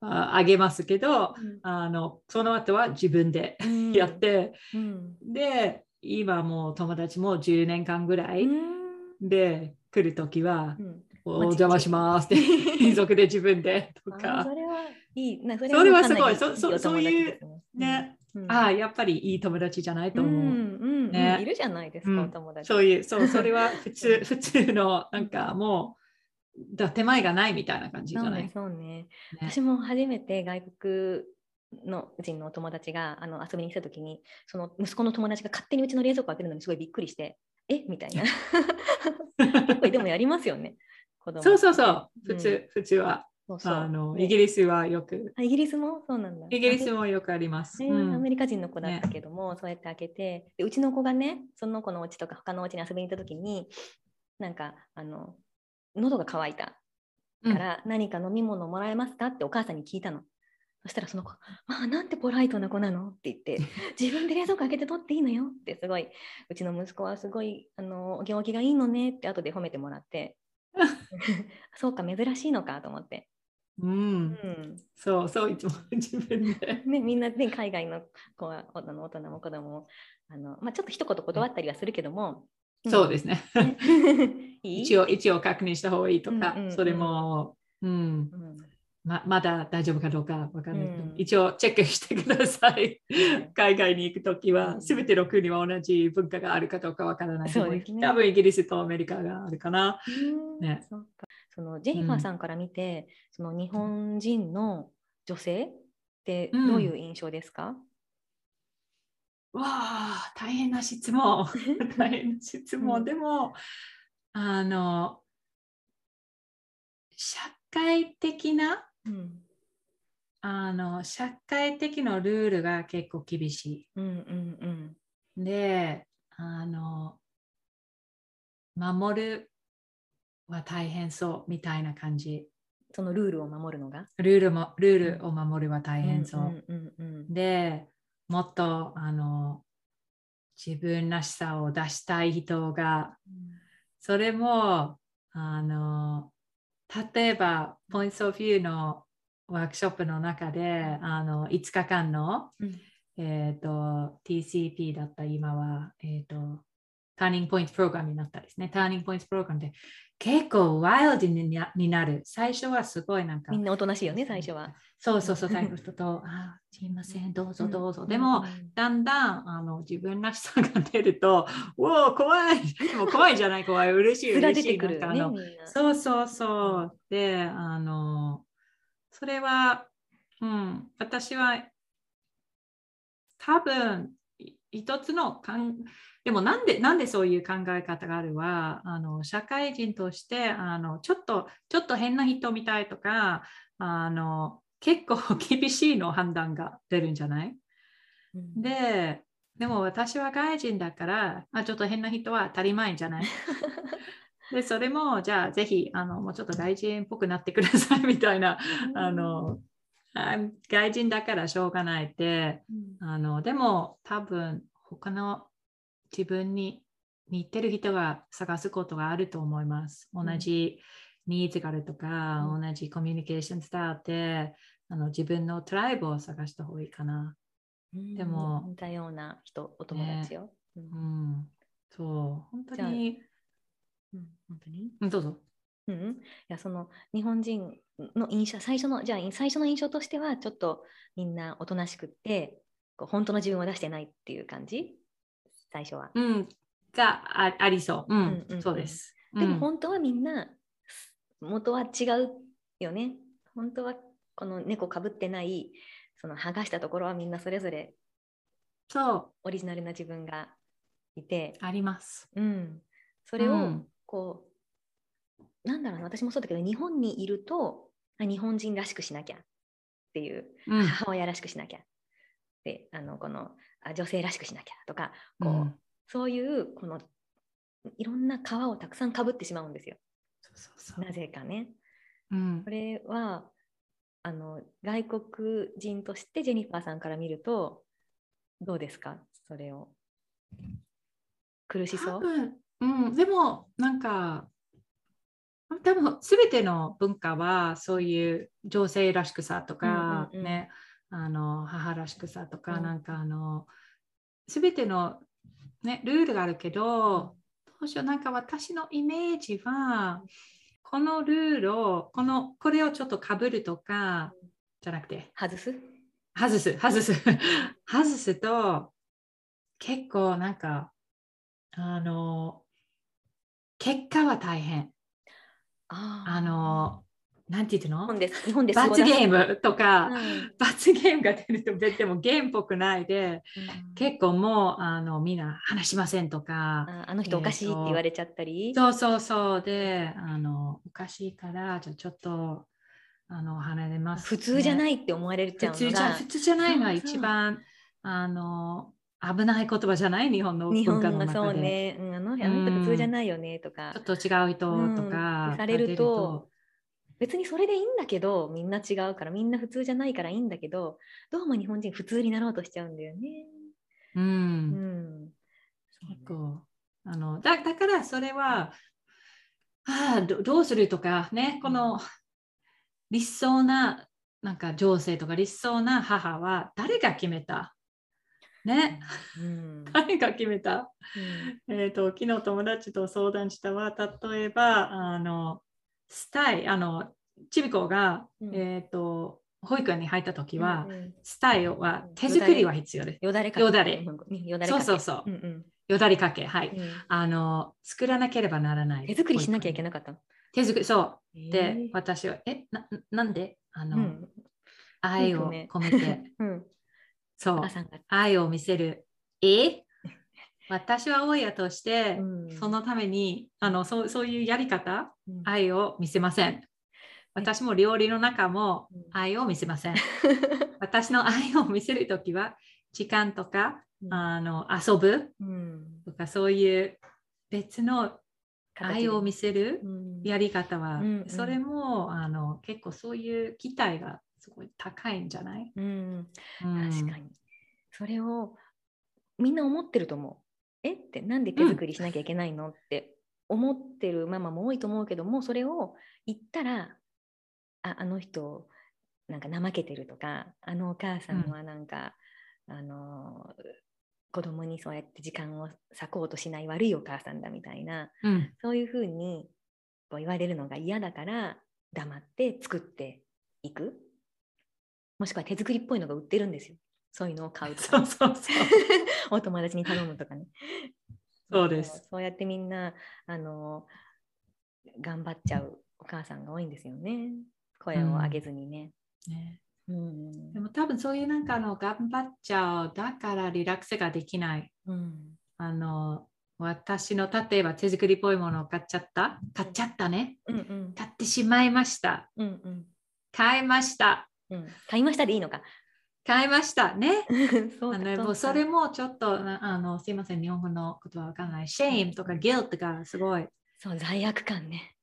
ああげますけどあのその後は自分でうん。やって、うん。で今もう友達も10年間ぐらい、うん。で来るときは、うん。お邪魔しますって連続 で自分でとあかそれはいい。なそそれはすごい。そそういうねああやっぱりいい友達じゃないと思う、うんうんいるじゃないですか、うん。お友達。そういうそうそれは 普通普通のなんかもうだ手前がないみたいな感じじゃない、そうねそうね。ね。私も初めて外国の人のお友達があの遊びに来た時にその息子の友達が勝手にうちの冷蔵庫開けるのにすごいびっくりしてえ？みたいな。結構でもやりますよね子供そうそうそう。普通、うん。普通はそうそう。あのねイギリスはよく。あイギリスもそうなんだ。イギリスもよくあります、ねうん。アメリカ人の子だったけども、そうやって開けて。でうちの子がねその子のお家とか他のお家に遊びに行った時になんかあの喉が渇いたから、何か飲み物もらえますかってお母さんに聞いたの。そしたらその子、まあなんてポライトな子なの？って言って、自分で冷蔵庫開けて取っていいのよってすごい、うちの息子はすごいあのお行儀がいいのねって後で褒めてもらって、そうか、珍しいのかと思って。うん。うん。そうそういつも自分で。ね、みんな、ね、海外の子は大人も大人も子供もあの、まあ、ちょっと一言断ったりはするけども、そうですね。一応一応確認した方がいいとか、うんうんうん。それも、うん。うんままだ大丈夫かどうかわかんない。けど、うん。一応チェックしてください。海外に行くときは、うん。すべての国は同じ文化があるかどうかわからない。そうですね。多分イギリスとアメリカがあるかな。うん。ね。そそのジェニファーさんから見て、その日本人の女性ってどういう印象ですか、わあ、大変な質問。大変な質問。うん。でも、あの、社会的な、うんあの、社会的なルールが結構厳しうんうんい。で、あの、守るは大変そうみたいな感じ。そのルールを守るのが？ルールも、ルールを守るは大変そう。んうんうんで、もっとあの自分らしさを出したい人が、それもあの例えば、Points of View のワークショップの中であの5日間の、うん。えー、と TCP だった今は、えー、とターニングポイントプログラムになったですね。ターニングポイントプログラムで結構ワイルドになになる。最初はすごいなんかみんなおとなしいよね、最初は。そうそうそう、最後の人と、あすいません、どうぞどうぞ。うんでも、うんだんだんあの自分らしさが出ると、おお、怖い。でも怖いじゃない、怖い。嬉しい、嬉しい。あの。そうそうそう。で、あの、それは、うん、私は多分、い一つのかん、でもなんで、なんでそういう考え方があるは、あの社会人としてあのちょっと、ちょっと変な人みたいとか、あの結構 厳しいの判断が出るんじゃない？うん、で、でも私は外人だから、あちょっと変な人は当たり前じゃない？で、それも、じゃあぜひ、あのもうちょっと外人っぽくなってくださいみたいな、あの、あ外人だからしょうがないって、うん。あのでも多分他の自分に似てる人が探すことがあると思います。同んじニーズがあるとか、うん同じコミュニケーションスタイルであの自分のトライブを探した方がいいかな。うんでも似たような人、お友達よ。ううんん、そう、本当に。うん本当に？うんどうぞ。うん、いやその日本人の印象最初のじゃあ最初の印象としてはちょっとみんなおとなしくってこう本当の自分を出してないっていう感じ？最初は。うん、があありそう。うん、うんうんそうです。でもうん本当はみんな元は違うよね。本当はこの猫かぶってないその剥がしたところはみんなそれぞれそう、オリジナルな自分がいて、あります。うん、そそれをこう、なんだろうな。私もそうだけど日本にいるとあ日本人らしくしなきゃっていううん、母親らしくしなきゃであのこのあ女性らしくしなきゃとかこう、うん。そういうこのいろんな皮をたくさんかぶってしまうんですよ。そうそうそう。なぜかね。うん。これはあの外国人としてジェニファーさんから見るとどうですか？それを。苦しそう？多分、うん、でもなんか多分全ての文化はそういう女性らしくさとか、うんうんうん。ねあの母らしくさとか、うん。なんかあの全ての、ね、ルールがあるけどどうしようなんか私のイメージはこのルールをこのこれをちょっとかぶるとかじゃなくて外す？外す外す。外すと結構なんかあの結果は大変。ああのなんて言うの？日本です。日本です罰ゲーム、ムとか、うん。罰ゲームが出ると出てもゲームっぽくないでうん。結構もうあのみんな話しませんとかああの人おかしいって言われちゃったり、そうそうそうであのおかしいからじゃあちょっとあの離れます、普通じゃいないって思われちゃう普通じゃ普通じゃないの一番あの危ない言葉じゃない？日本の日文化の中で、ね、うん、あの人普通じゃないよねとか、ちょっと違う人とか、うん。されると別にそれでいいんだけどみんな違うからみんな普通じゃないからいいんだけどどうも日本人普通になろうとしちゃうんだよね。う、うん。ん、結構あのだだからそれは、ああどどうするとかねこの理想ななんか情勢とか理想な母は誰が決めた？ね、うん。誰が決めた？うん。えー、と昨日友達と相談したは例えばあのスタイあのちびこが、うん。えー、と保育園に入った時は、うんうん。スタイルは手作りは必要です。よだれかよだれ日本語ねよだれかけ。そうそうそう、うんうん。よだれかけはい、うん。あの作らなければならない。手作りしなきゃいけなかったの？手作りそう。で、えー私はえななんで？あの、うん。愛を込めて。うん、そう。愛を見せる。え？私は親として、うん。そのためにあのそうそういうやり方うん。愛を見せません。私も料理の中もうん。愛を見せません。私の愛を見せるときは時間とかうん。あの遊ぶうん。とかそういう別の愛を見せるうん。やり方は、それもあの結構そういう期待がすごい高いんじゃない、うん、うん。確かに。それをみんな思ってると思う。え？ってなんで手作りしなきゃいけないの、って思ってるママも多いと思うけどもそれを言ったらああの人なんか怠けてるとかあのお母さんはなんか、うん、あの子供にそうやって時間を割こうとしない悪いお母さんだみたいな、うん、そういうふうにこう言われるのが嫌だから黙って作っていく。もしくは手作りっぽいのが売ってるんですよそういうのを買うとか。そうそうそう。お友達に頼むとかね。そうです。そうやってみんなあの頑張っちゃうお母さんが多いんですよね。声を上げずにね。うん、ね。うん、でも多分そういうなんかあの頑張っちゃうだからリラックスができない。うん、あの私の例えば手作りっぽいものを買っちゃった。買っちゃったね、うんうん、買ってしまいました、うんうん、買いました、うん、買いましたでいいのか買いました。ね。そうあのもうそれもちょっとあのすいません。日本語のことはわからない。shame とか guilt がすごい。そう罪悪感ね。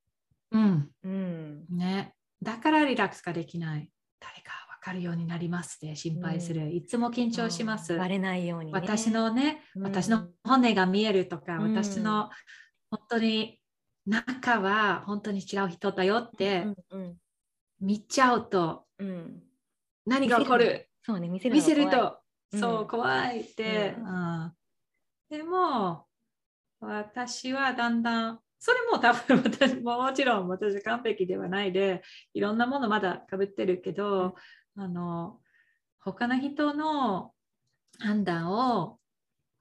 うん、うん、ね。だからリラックスができない。誰か分かるようになりますって心配する、うん、いつも緊張します。バレないように、ね、私のね、うん、私の骨が見えるとか、うん、私の本当に中は本当に違う人だよって見ちゃうと、何が起こる？そうね、見せる見せると、そう怖いって、でも私はだんだんそれも多分私ももちろん私完璧ではないでいろんなものまだかぶってるけど、うん、あの他の人の判断を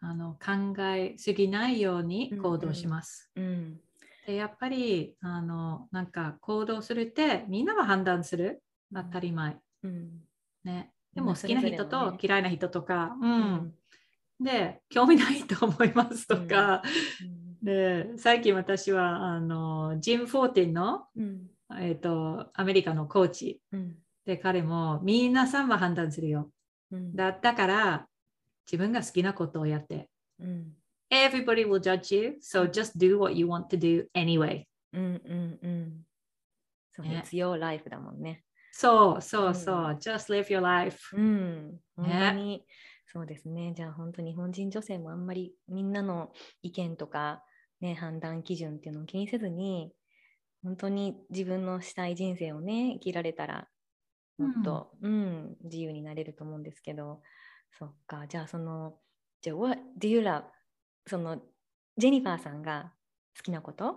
あの考えすぎないように行動します。うん、うん、でやっぱりあのなんか行動するってみんなは判断する。当たり前。うん、ね、でも好きな人と嫌いな人とか、うん、で興味ないと思いますとか、で最近私はあのジム・フォーティンの、うん、えーと、アメリカのコーチ、うん、で彼も皆さんは判断するよ、うん、だったから自分が好きなことをやって、うん、Everybody will judge you so just do what you want to do anyway. うんうんうん。そうね。It's your life だもんねそうそうそう、just live your life. うん。本当に、そうですね。じゃあ本当日本人女性もあんまりみんなの意見とかね、判断基準っていうのを気にせずに本当に自分のしたい人生をね生きられたらもっと、うん、うん、自由になれると思うんですけど。そっか。じゃあそのじゃあ What do you love? そのジェニファーさんが好きなこと？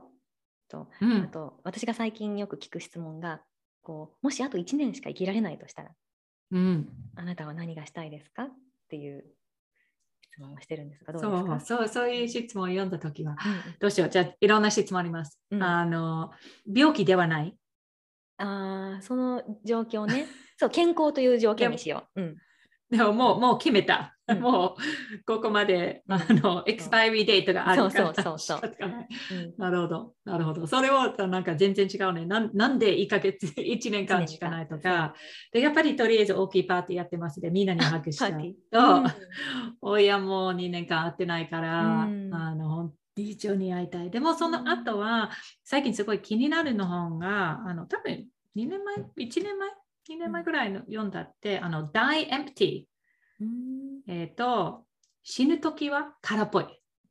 と、うん、あと私が最近よく聞く質問がこうもしあと1年しか生きられないとしたら、うん、あなたは何がしたいですかっていう質問をしてるんですが、どうですか？そうそういう質問を読んだときは、うん、どうしよう、じゃあいろんな質問あります。うん、あの病気ではない？ああ、その状況ね。そう、健康という状況にしよう。うんでももうもう決めた。うん、もうここまで、あの、エクスパイリーデートがあるから。そうそうそうそう なるほど。なるほど。それはなんか全然違うね。ななんで1ヶ月、1年間しかないとか。で、やっぱりとりあえず大きいパーティーやってますで、みんなに拍手した。と、うん、親も2年間会ってないから、うん、あの、理事長に会いたい。でもその後は、最近すごい気になるの本が、あの、多分2年前、1年前？2年前ぐらいの読んだって、あの、Die Empty。えっ、ー、と、死ぬ時は空っぽい。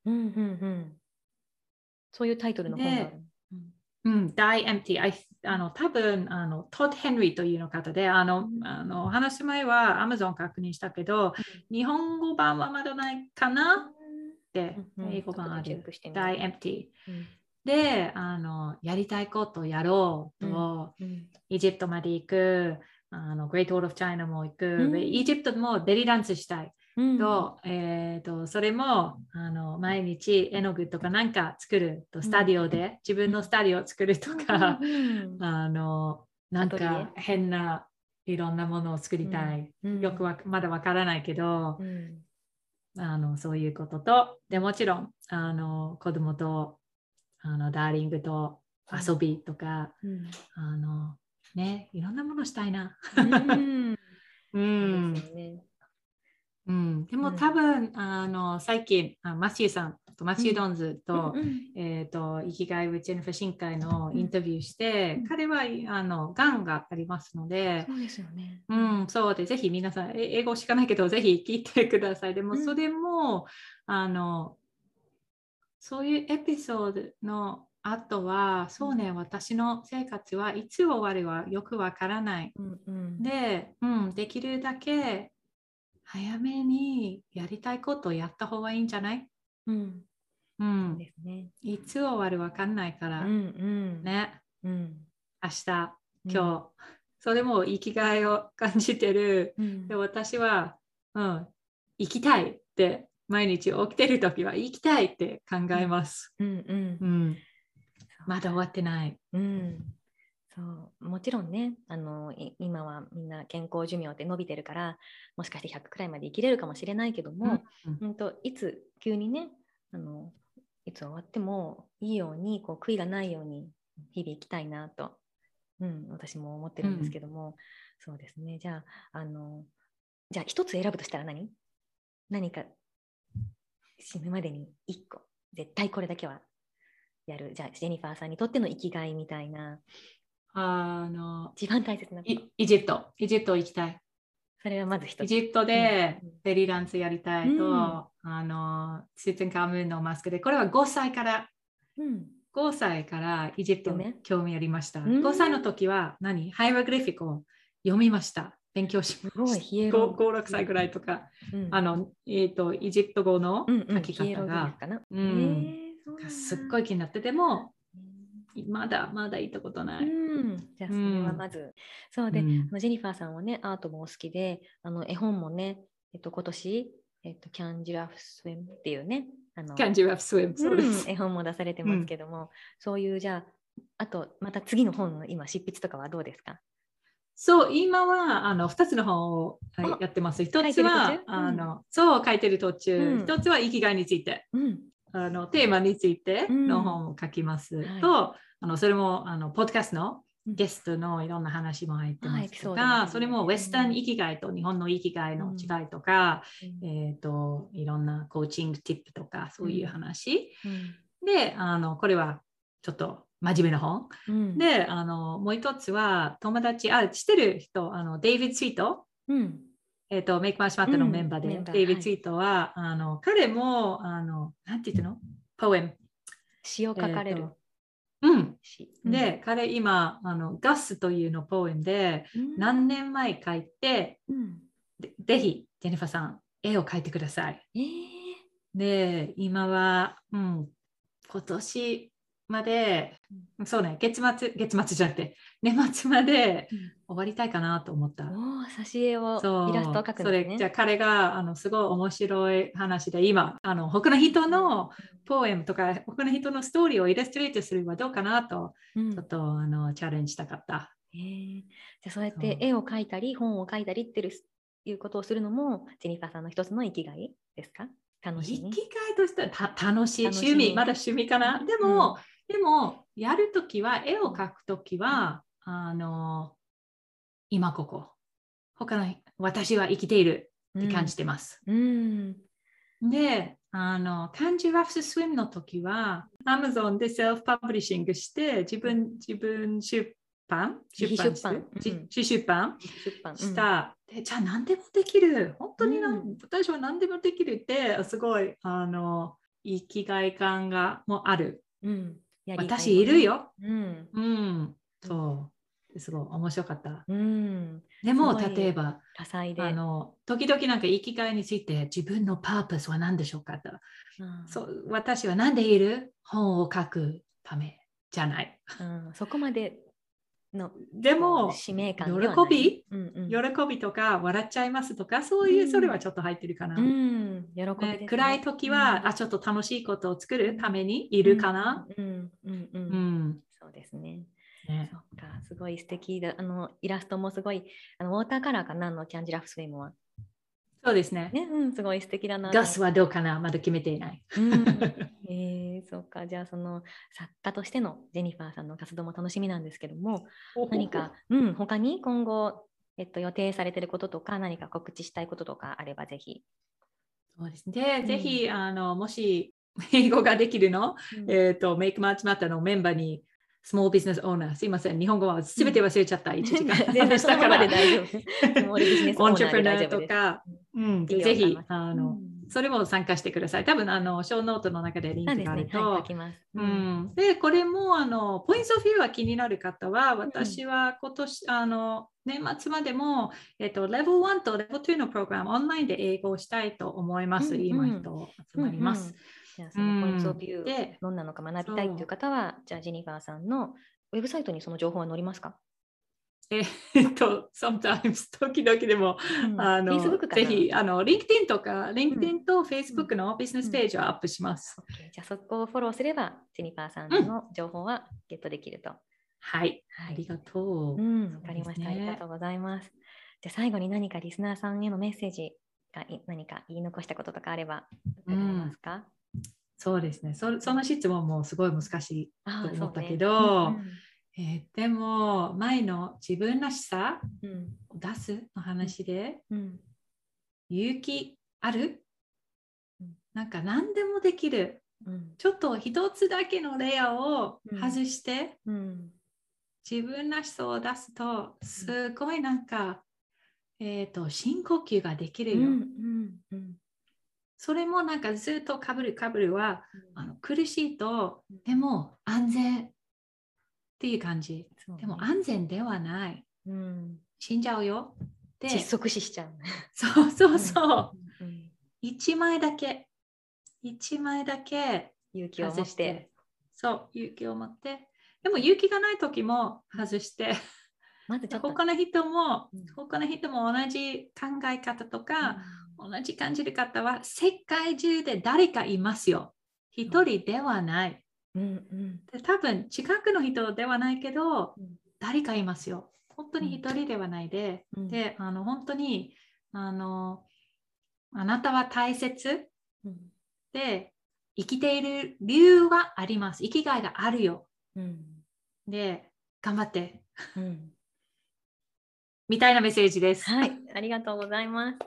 うんうんうん。そういうタイトルの本がある。うん、Die Empty。あの多分あのトッド・ヘンリーというの方であの、あの話す前は Amazon 確認したけど、日本語版はまだないかな？って、英語版ある。Die Empty。であのやりたいことをやろうと、うんうん、エジプトまで行くあのグレートオール・オフ・チャイナも行く、うん、エジプトもベリーダンスしたい、うん、と,、えーと、それもあの毎日絵の具とかなんか作るとスタディオで、自分のスタディオを作るとか、あのなんか変ないろんなものを作りたい、よくわまだわからないけど、あのそういうことと。でもちろんあの子供とあのダーリングと遊びとか、うん、あのねいろんなものしたいな。うん、でうん、でも多分、あの最近あマシューさんとマシュー・ドンズと、うんうんえっ、と、生きがいニファー深海のインタビューして、うん。彼は、あの、がんがありますので、そうですよね。うん、そうで、ぜひ皆さん、え英語しかないけど、ぜひ聞いてください。でも、うん。それも、あの、そういうエピソードの後は、そうね、私の生活はいつ終わるはよくわからない。うんうん、で、うん、できるだけ早めにやりたいことをやった方がいいんじゃない？うん、うん。で、すね。いつ終わるわかんないから、うんうん、ね、うん、明日、今日、それも生きがいを感じてる。うん、で私は、うん、行きたいって毎日起きてる時は行きたいって考えます。うんうん。う、ん、まだ終わってない。うん、そう。もちろんねあのい今はみんな健康寿命って伸びてるからもしかして100くらいまで生きれるかもしれないけども、うんうん。といつ急にねあのいつ終わってもいいようにこう悔いがないように日々生きたいなと、うん、私も思ってるんですけども、そうですね。じゃああのじゃあ一つ選ぶとしたら何？何か死ぬまでに1個。絶対これだけはやるじゃあジェニファーさんにとっての生きがいみたいな。あの一番大切なイイジプト、イジプト行きたい。それはまず一つ。イジプトでうん。ベリーダンスやりたいと、うん。あのツーテンカムーンのマスクで、これは5歳からうん。5歳からエジプトに夢興味ありました。うん。5歳の時は何？ハイログリフィックを読みました。勉強しますごい。ヒエロ 5, 6歳ぐらいとか、うん。あの、えっ、と、エジプト語の書き方が。うんすっごい気になってても、まだまだ行ったことない。うん、じゃあそれはまず、そうで、うん。ジェニファーさんはねアートもお好きであの絵本もね、えっと、今年、えっと、キャンジラフスウィムっていうねあの Can you have swim? そうです。うん絵本も出されてますけども、そういうじゃああとまた次の本の今執筆とかはどうですか？そう、今はあの2つの本をはいあやってます。一書いてる途つは中、あのそう書いてる途中、うん。一つは生きがいについて、うんあのテーマについての本を書きます。はい。と、あのそれもあのポッドキャストのうん。ゲストのいろんな話も入ってあますとか、ですね。それもウェスタン生きがいと日本の生きがいの違いとか、うん。えっ、と、いろんなコーチングティップとか、そういう話。うん。で、あの、これはちょっと真面目な本。うん。で、あの、もう一つは友達、あ、知ってる人、あの、デイビッド・スイート。うんえっ、と、メイクマーシュマットのメンバーで、うん。デイビッド・はい。スイートは、あの、彼も、あの、なんて言ってるの？ポエム。詩を書かれる。えーとうん。詩、で、彼今、あの、ガスというのポエムで、うん、何年前書いて、ぜひ、ジェニファーさん、絵を描いてください。えー。で、今は、うん、今年まで、そうね、月末、月末じゃなくて、年末まで終わりたいかなと思った。おお、挿絵をイラストを描くんそですね。れじゃあ彼があのすごい面白い話で今あの他の人のポエムとか他の人のストーリーをイラストレートするのはどうかなとうん。ちょっとあのチャレンジしたかった。へー。じゃあそうやって絵を描いたり本を書いたりってるいうことをするのもジェニファーさんの一つの生きがいですか？楽しみ。生きがいとしてはた楽しい趣味。まだ趣味かな。でも、でもやるときは絵を描くときはあの今ここ他の私は生きているって感じてます。うん。で、あの、漢字ラフススウィムの時は、Amazon でセルフパブリッシングして、自分、自分出版？出版出版出版した。でじゃあ何でもできる。本当にうん私は何でもできるって、すごい、あの、生きがい感がもある。うん。うんやり私いる。よ。うん。うん。そう。すごい面白かった。うん。でも、例えば、多彩で。あの、時々なんか生きがいについて自分のパーパスは何でしょうかと。うんそう私は何でいる？本を書くためじゃない。うんそこまでのでも、使命感喜び、うんうん喜びとか笑っちゃいますとか、そういう、うんそれはちょっと入ってるかな。うん、喜びですねね暗い時は、うんあ、ちょっと楽しいことを作るためにいるかな。うんうんうん。そうですね。ねそっか、すごい素敵だ。あのイラストもすごい、あのウォーターカラーかな？あのキャンジラフスウィムは。そうですね。ね、うん、すごい素敵だなとガスはどうかな？まだ決めていない。うん、えー、そっか、じゃあその作家としてのジェニファーさんの活動も楽しみなんですけども、何か、うん、他に今後、えっと、予定されていることとか、何か告知したいこととかあればぜひ。そうですね。で、うんぜひ、あの、もし、英語ができるの、うんえっ、と、メイクマッチマッターのメンバーに、スモールビジネスオーナー、すいません、日本語はすべて忘れちゃった、1時間。全然そのままで大丈夫。スモールビジネスオオンーナーでトレプレナー。とか、うん、ぜひ様、あの、それも参加してください。多分、あの、ショーノートの中でリン。クがあると、で、これもあのポイントオフィーが気になる方は、私は今年、あの年末までも、えっと、レベル1とレベル2のプログラム、オンラインで英語をしたいと思います。うんうん。今、人集まります。じゃあそのポイントビューでどんなのか学びたいという方は、じゃあジェニファーさんのウェブサイトにその情報は載りますか、えっと、sometimes、時々でも、うん。あのぜひ、あの、LinkedIn とか、LinkedIn と Facebook のビジネスページをアップします。じゃあそこをフォローすれば、ジェニファーさんの情報はゲットできると。はい、はい。ありがとう。うん、わかりました、ねありがとうございます。じゃあ最後に何かリスナーさんへのメッセージがい何か言い残したこととかあれば伺いますか、そうですね。そ。その質問もすごい難しいと思ったけそうね。ど、えーでも前の自分らしさうん。うんを出すの話でうん。勇気ある？うん。なんか何でもできる。うん。ちょっと一つだけのレイヤーを外してうん。自分らしさを出すとすごいなんか、えー、と深呼吸ができるよ、うんうんうんそれもなんかずっとかぶるかぶるはあの苦しいとうんでも安全っていう感じ。ね。でも安全ではない。うん。死んじゃうよ。で窒息死しちゃう。そうそうそう、うん。枚だけ。一枚だけ勇気を持って。て、そう勇気を持って。でも勇気がない時も外して。他の人もうん。他の人も同じ考え方とか、同じ感じる方は世界中で誰かいますよ。一人ではない。うんうん。で多分近くの人ではないけどうん。誰かいますよ。本当に一人ではないで、うん。であの本当にあのあなたは大切。うん。で生きている理由はあります。生きがいがあるよ。うん。で頑張って。うん。みたいなメッセージです、はい、ありがとうございます。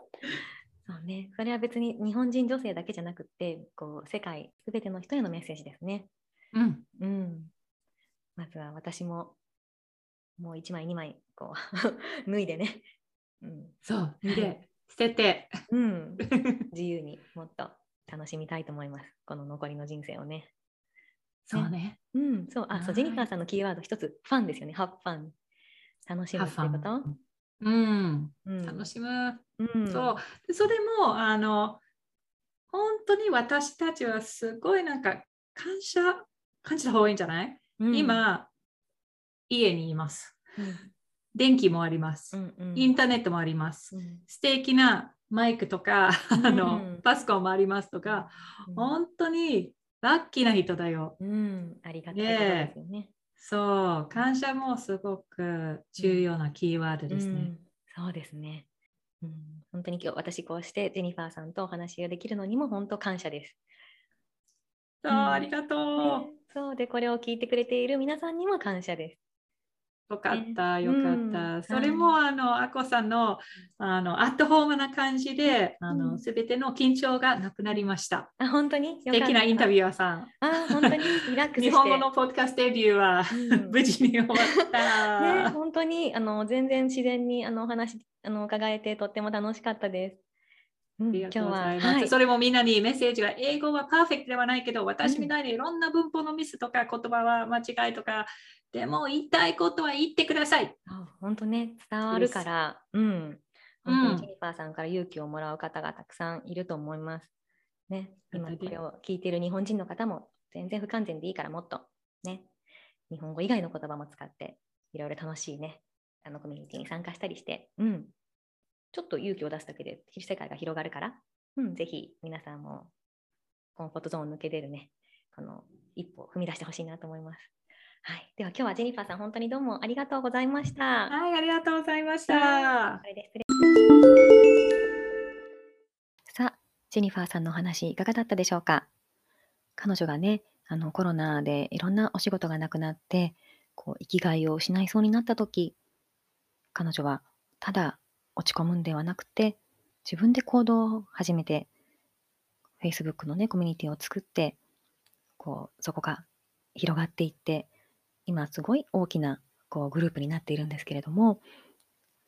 そうね、それは別に日本人女性だけじゃなくって、こう世界すべての人へのメッセージですね。うん、うん。まずは私ももう1枚2枚こう 脱いでね、うん、そう見て 捨てて。うん、自由にもっと楽しみたいと思います。この残りの人生をね。そうね。うん、そう、あ、そう、はい。ジェニファーさんのキーワード一つ、ファンですよね、ハッファン。楽しむってこと？うん。うん、楽しむ、うん、そう。でそれもあの本当に私たちはすごいなんか感謝感じた方がいいんじゃない、うん、今家にいます。うん、電気もあります、うんうん、インターネットもあります、うん。素敵なマイクとか、うん。あのパソコンもありますとか、本当にラッキーな人だよ。うん、ありがたいことですよね。そう感謝もすごく重要なキーワードですね、うん、そうですね。うん、本当に今日私こうしてジェニファーさんとお話ができるのにも本当感謝です。そうありがとう、ね。そうでこれを聞いてくれている皆さんにも感謝です。よかった、ねよかった。うんそれも、あの、あこさんの、あの、アットホームな感じで、あうの、んすべての緊張がなくなりました。あ本当に？素敵なインタビュアーさん。あ本当に？リラックスして。日本語のポッドキャストデビューは、うん無事に終わった。ね、本当にあの全然自然にあのお話あの伺えてとっても楽しかったです。うんありがとうございます。はいそれもみんなにメッセージが英語はパーフェクトではないけど、私みたいにいろんな文法のミスとか言葉は間違いとか、でも言いたいことは言ってください。あ本当ね、伝わるから、うん。うん。本当にジェニファーさんから勇気をもらう方がたくさんいると思います。ね、今これを聞いている日本人の方も全然不完全でいいからもっとね、日本語以外の言葉も使っていろいろ楽しいね、あのコミュニティに参加したりして、うん。ちょっと勇気を出すだけで世界が広がるから、うん、ぜひ皆さんもコンフォートゾーンを抜け出るね、この一歩を踏み出してほしいなと思います。はい。では今日はジェニファーさん、本当にどうもありがとうございました。はい、ありがとうございましたこ。れで失礼さあ、ジェニファーさんのお話いかがだったでしょうか？彼女がね、あのコロナでいろんなお仕事がなくなって、こう生きがいを失いそうになった時、彼女はただ落ち込むんではなくて、自分で行動を始めて、Facebook のね、コミュニティを作って、こう、そこが広がっていって、今すごい大きなこうグループになっているんですけれども、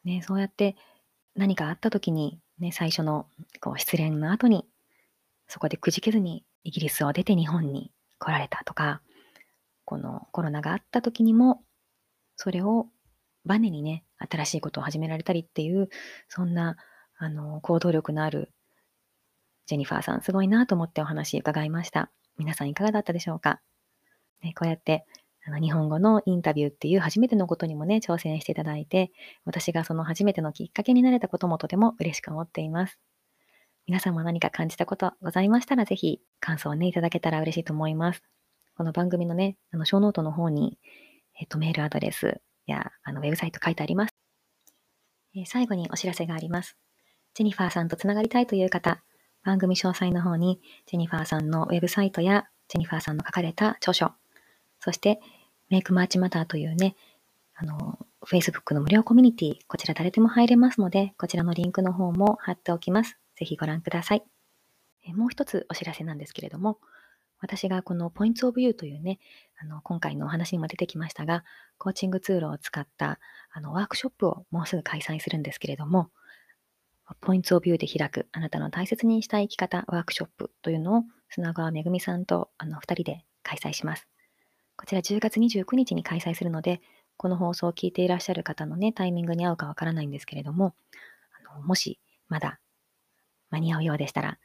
ね、そうやって何かあった時に、ね、最初のこう失恋の後に、そこでくじけずにイギリスを出て日本に来られたとか、このコロナがあった時にも、それをバネにね、新しいことを始められたりっていう、そんな、あの、行動力のあるジェニファーさん、すごいなと思ってお話伺いました。皆さんいかがだったでしょうか、ね、こうやってあの日本語のインタビューっていう初めてのことにもね、挑戦していただいて、私がその初めてのきっかけになれたこともとても嬉しく思っています。皆さんも何か感じたことございましたら、ぜひ感想をね、いただけたら嬉しいと思います。この番組のね、あの、ショーノートの方に、えっと、メールアドレスや、あの、ウェブサイト書いてあります。えー、最後にお知らせがあります。ジェニファーさんとつながりたいという方、番組詳細の方に、ジェニファーさんのウェブサイトや、ジェニファーさんの書かれた著書、そして、メイクマーチマターというね、あの、Facebook の無料コミュニティ、こちら誰でも入れますので、こちらのリンクの方も貼っておきます。ぜひご覧ください。えもう一つお知らせなんですけれども、私がこの Points of View というね、あの今回のお話にも出てきましたが、コーチングツールを使ったあのワークショップをもうすぐ開催するんですけれども、Points of View で開くあなたの大切にしたい生き方ワークショップというのを砂川めぐみさんとあの2人で開催します。こちら10月29日に開催するので、この放送を聞いていらっしゃる方のね、タイミングに合うかわからないんですけれども、あのもしまだ間に合うようでしたら、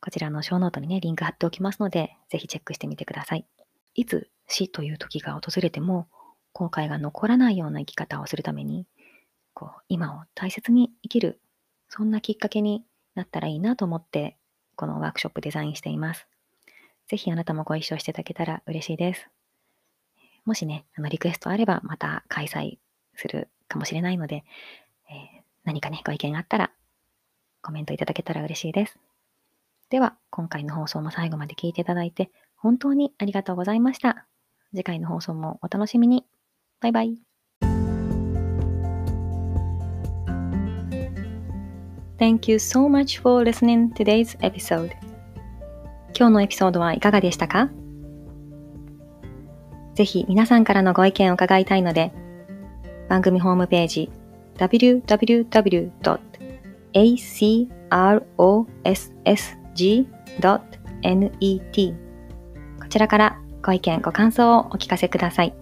こちらのショーノートにね、リンク貼っておきますので、ぜひチェックしてみてください。いつ死という時が訪れても、後悔が残らないような生き方をするために、こう、今を大切に生きる、そんなきっかけになったらいいなと思って、このワークショップデザインしています。ぜひあなたもご一緒していただけたら嬉しいです。もしね、あのリクエストあればまた開催するかもしれないので、えー、何かね、ご意見があったらコメントいただけたら嬉しいです。では、今回の放送も最後まで聞いていただいて、本当にありがとうございました。次回の放送もお楽しみに。バイバイ。Thank you so much for listening today's episode. 今日のエピソードはいかがでしたか？ぜひ皆さんからのご意見を伺いたいので、番組ホームページ www.acrossg.net こちらからご意見、ご感想をお聞かせください。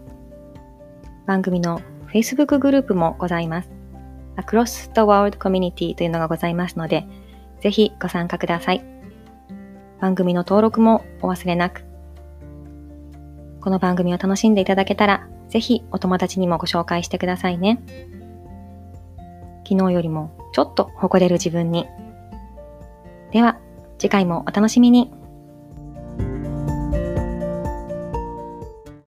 番組の Facebook グループもございます。Across the World Community というのがございますので、ぜひご参加ください。番組の登録もお忘れなく。この番組を楽しんでいただけたら、ぜひお友達にもご紹介してくださいね。昨日よりもちょっと誇れる自分に。では、次回もお楽しみに。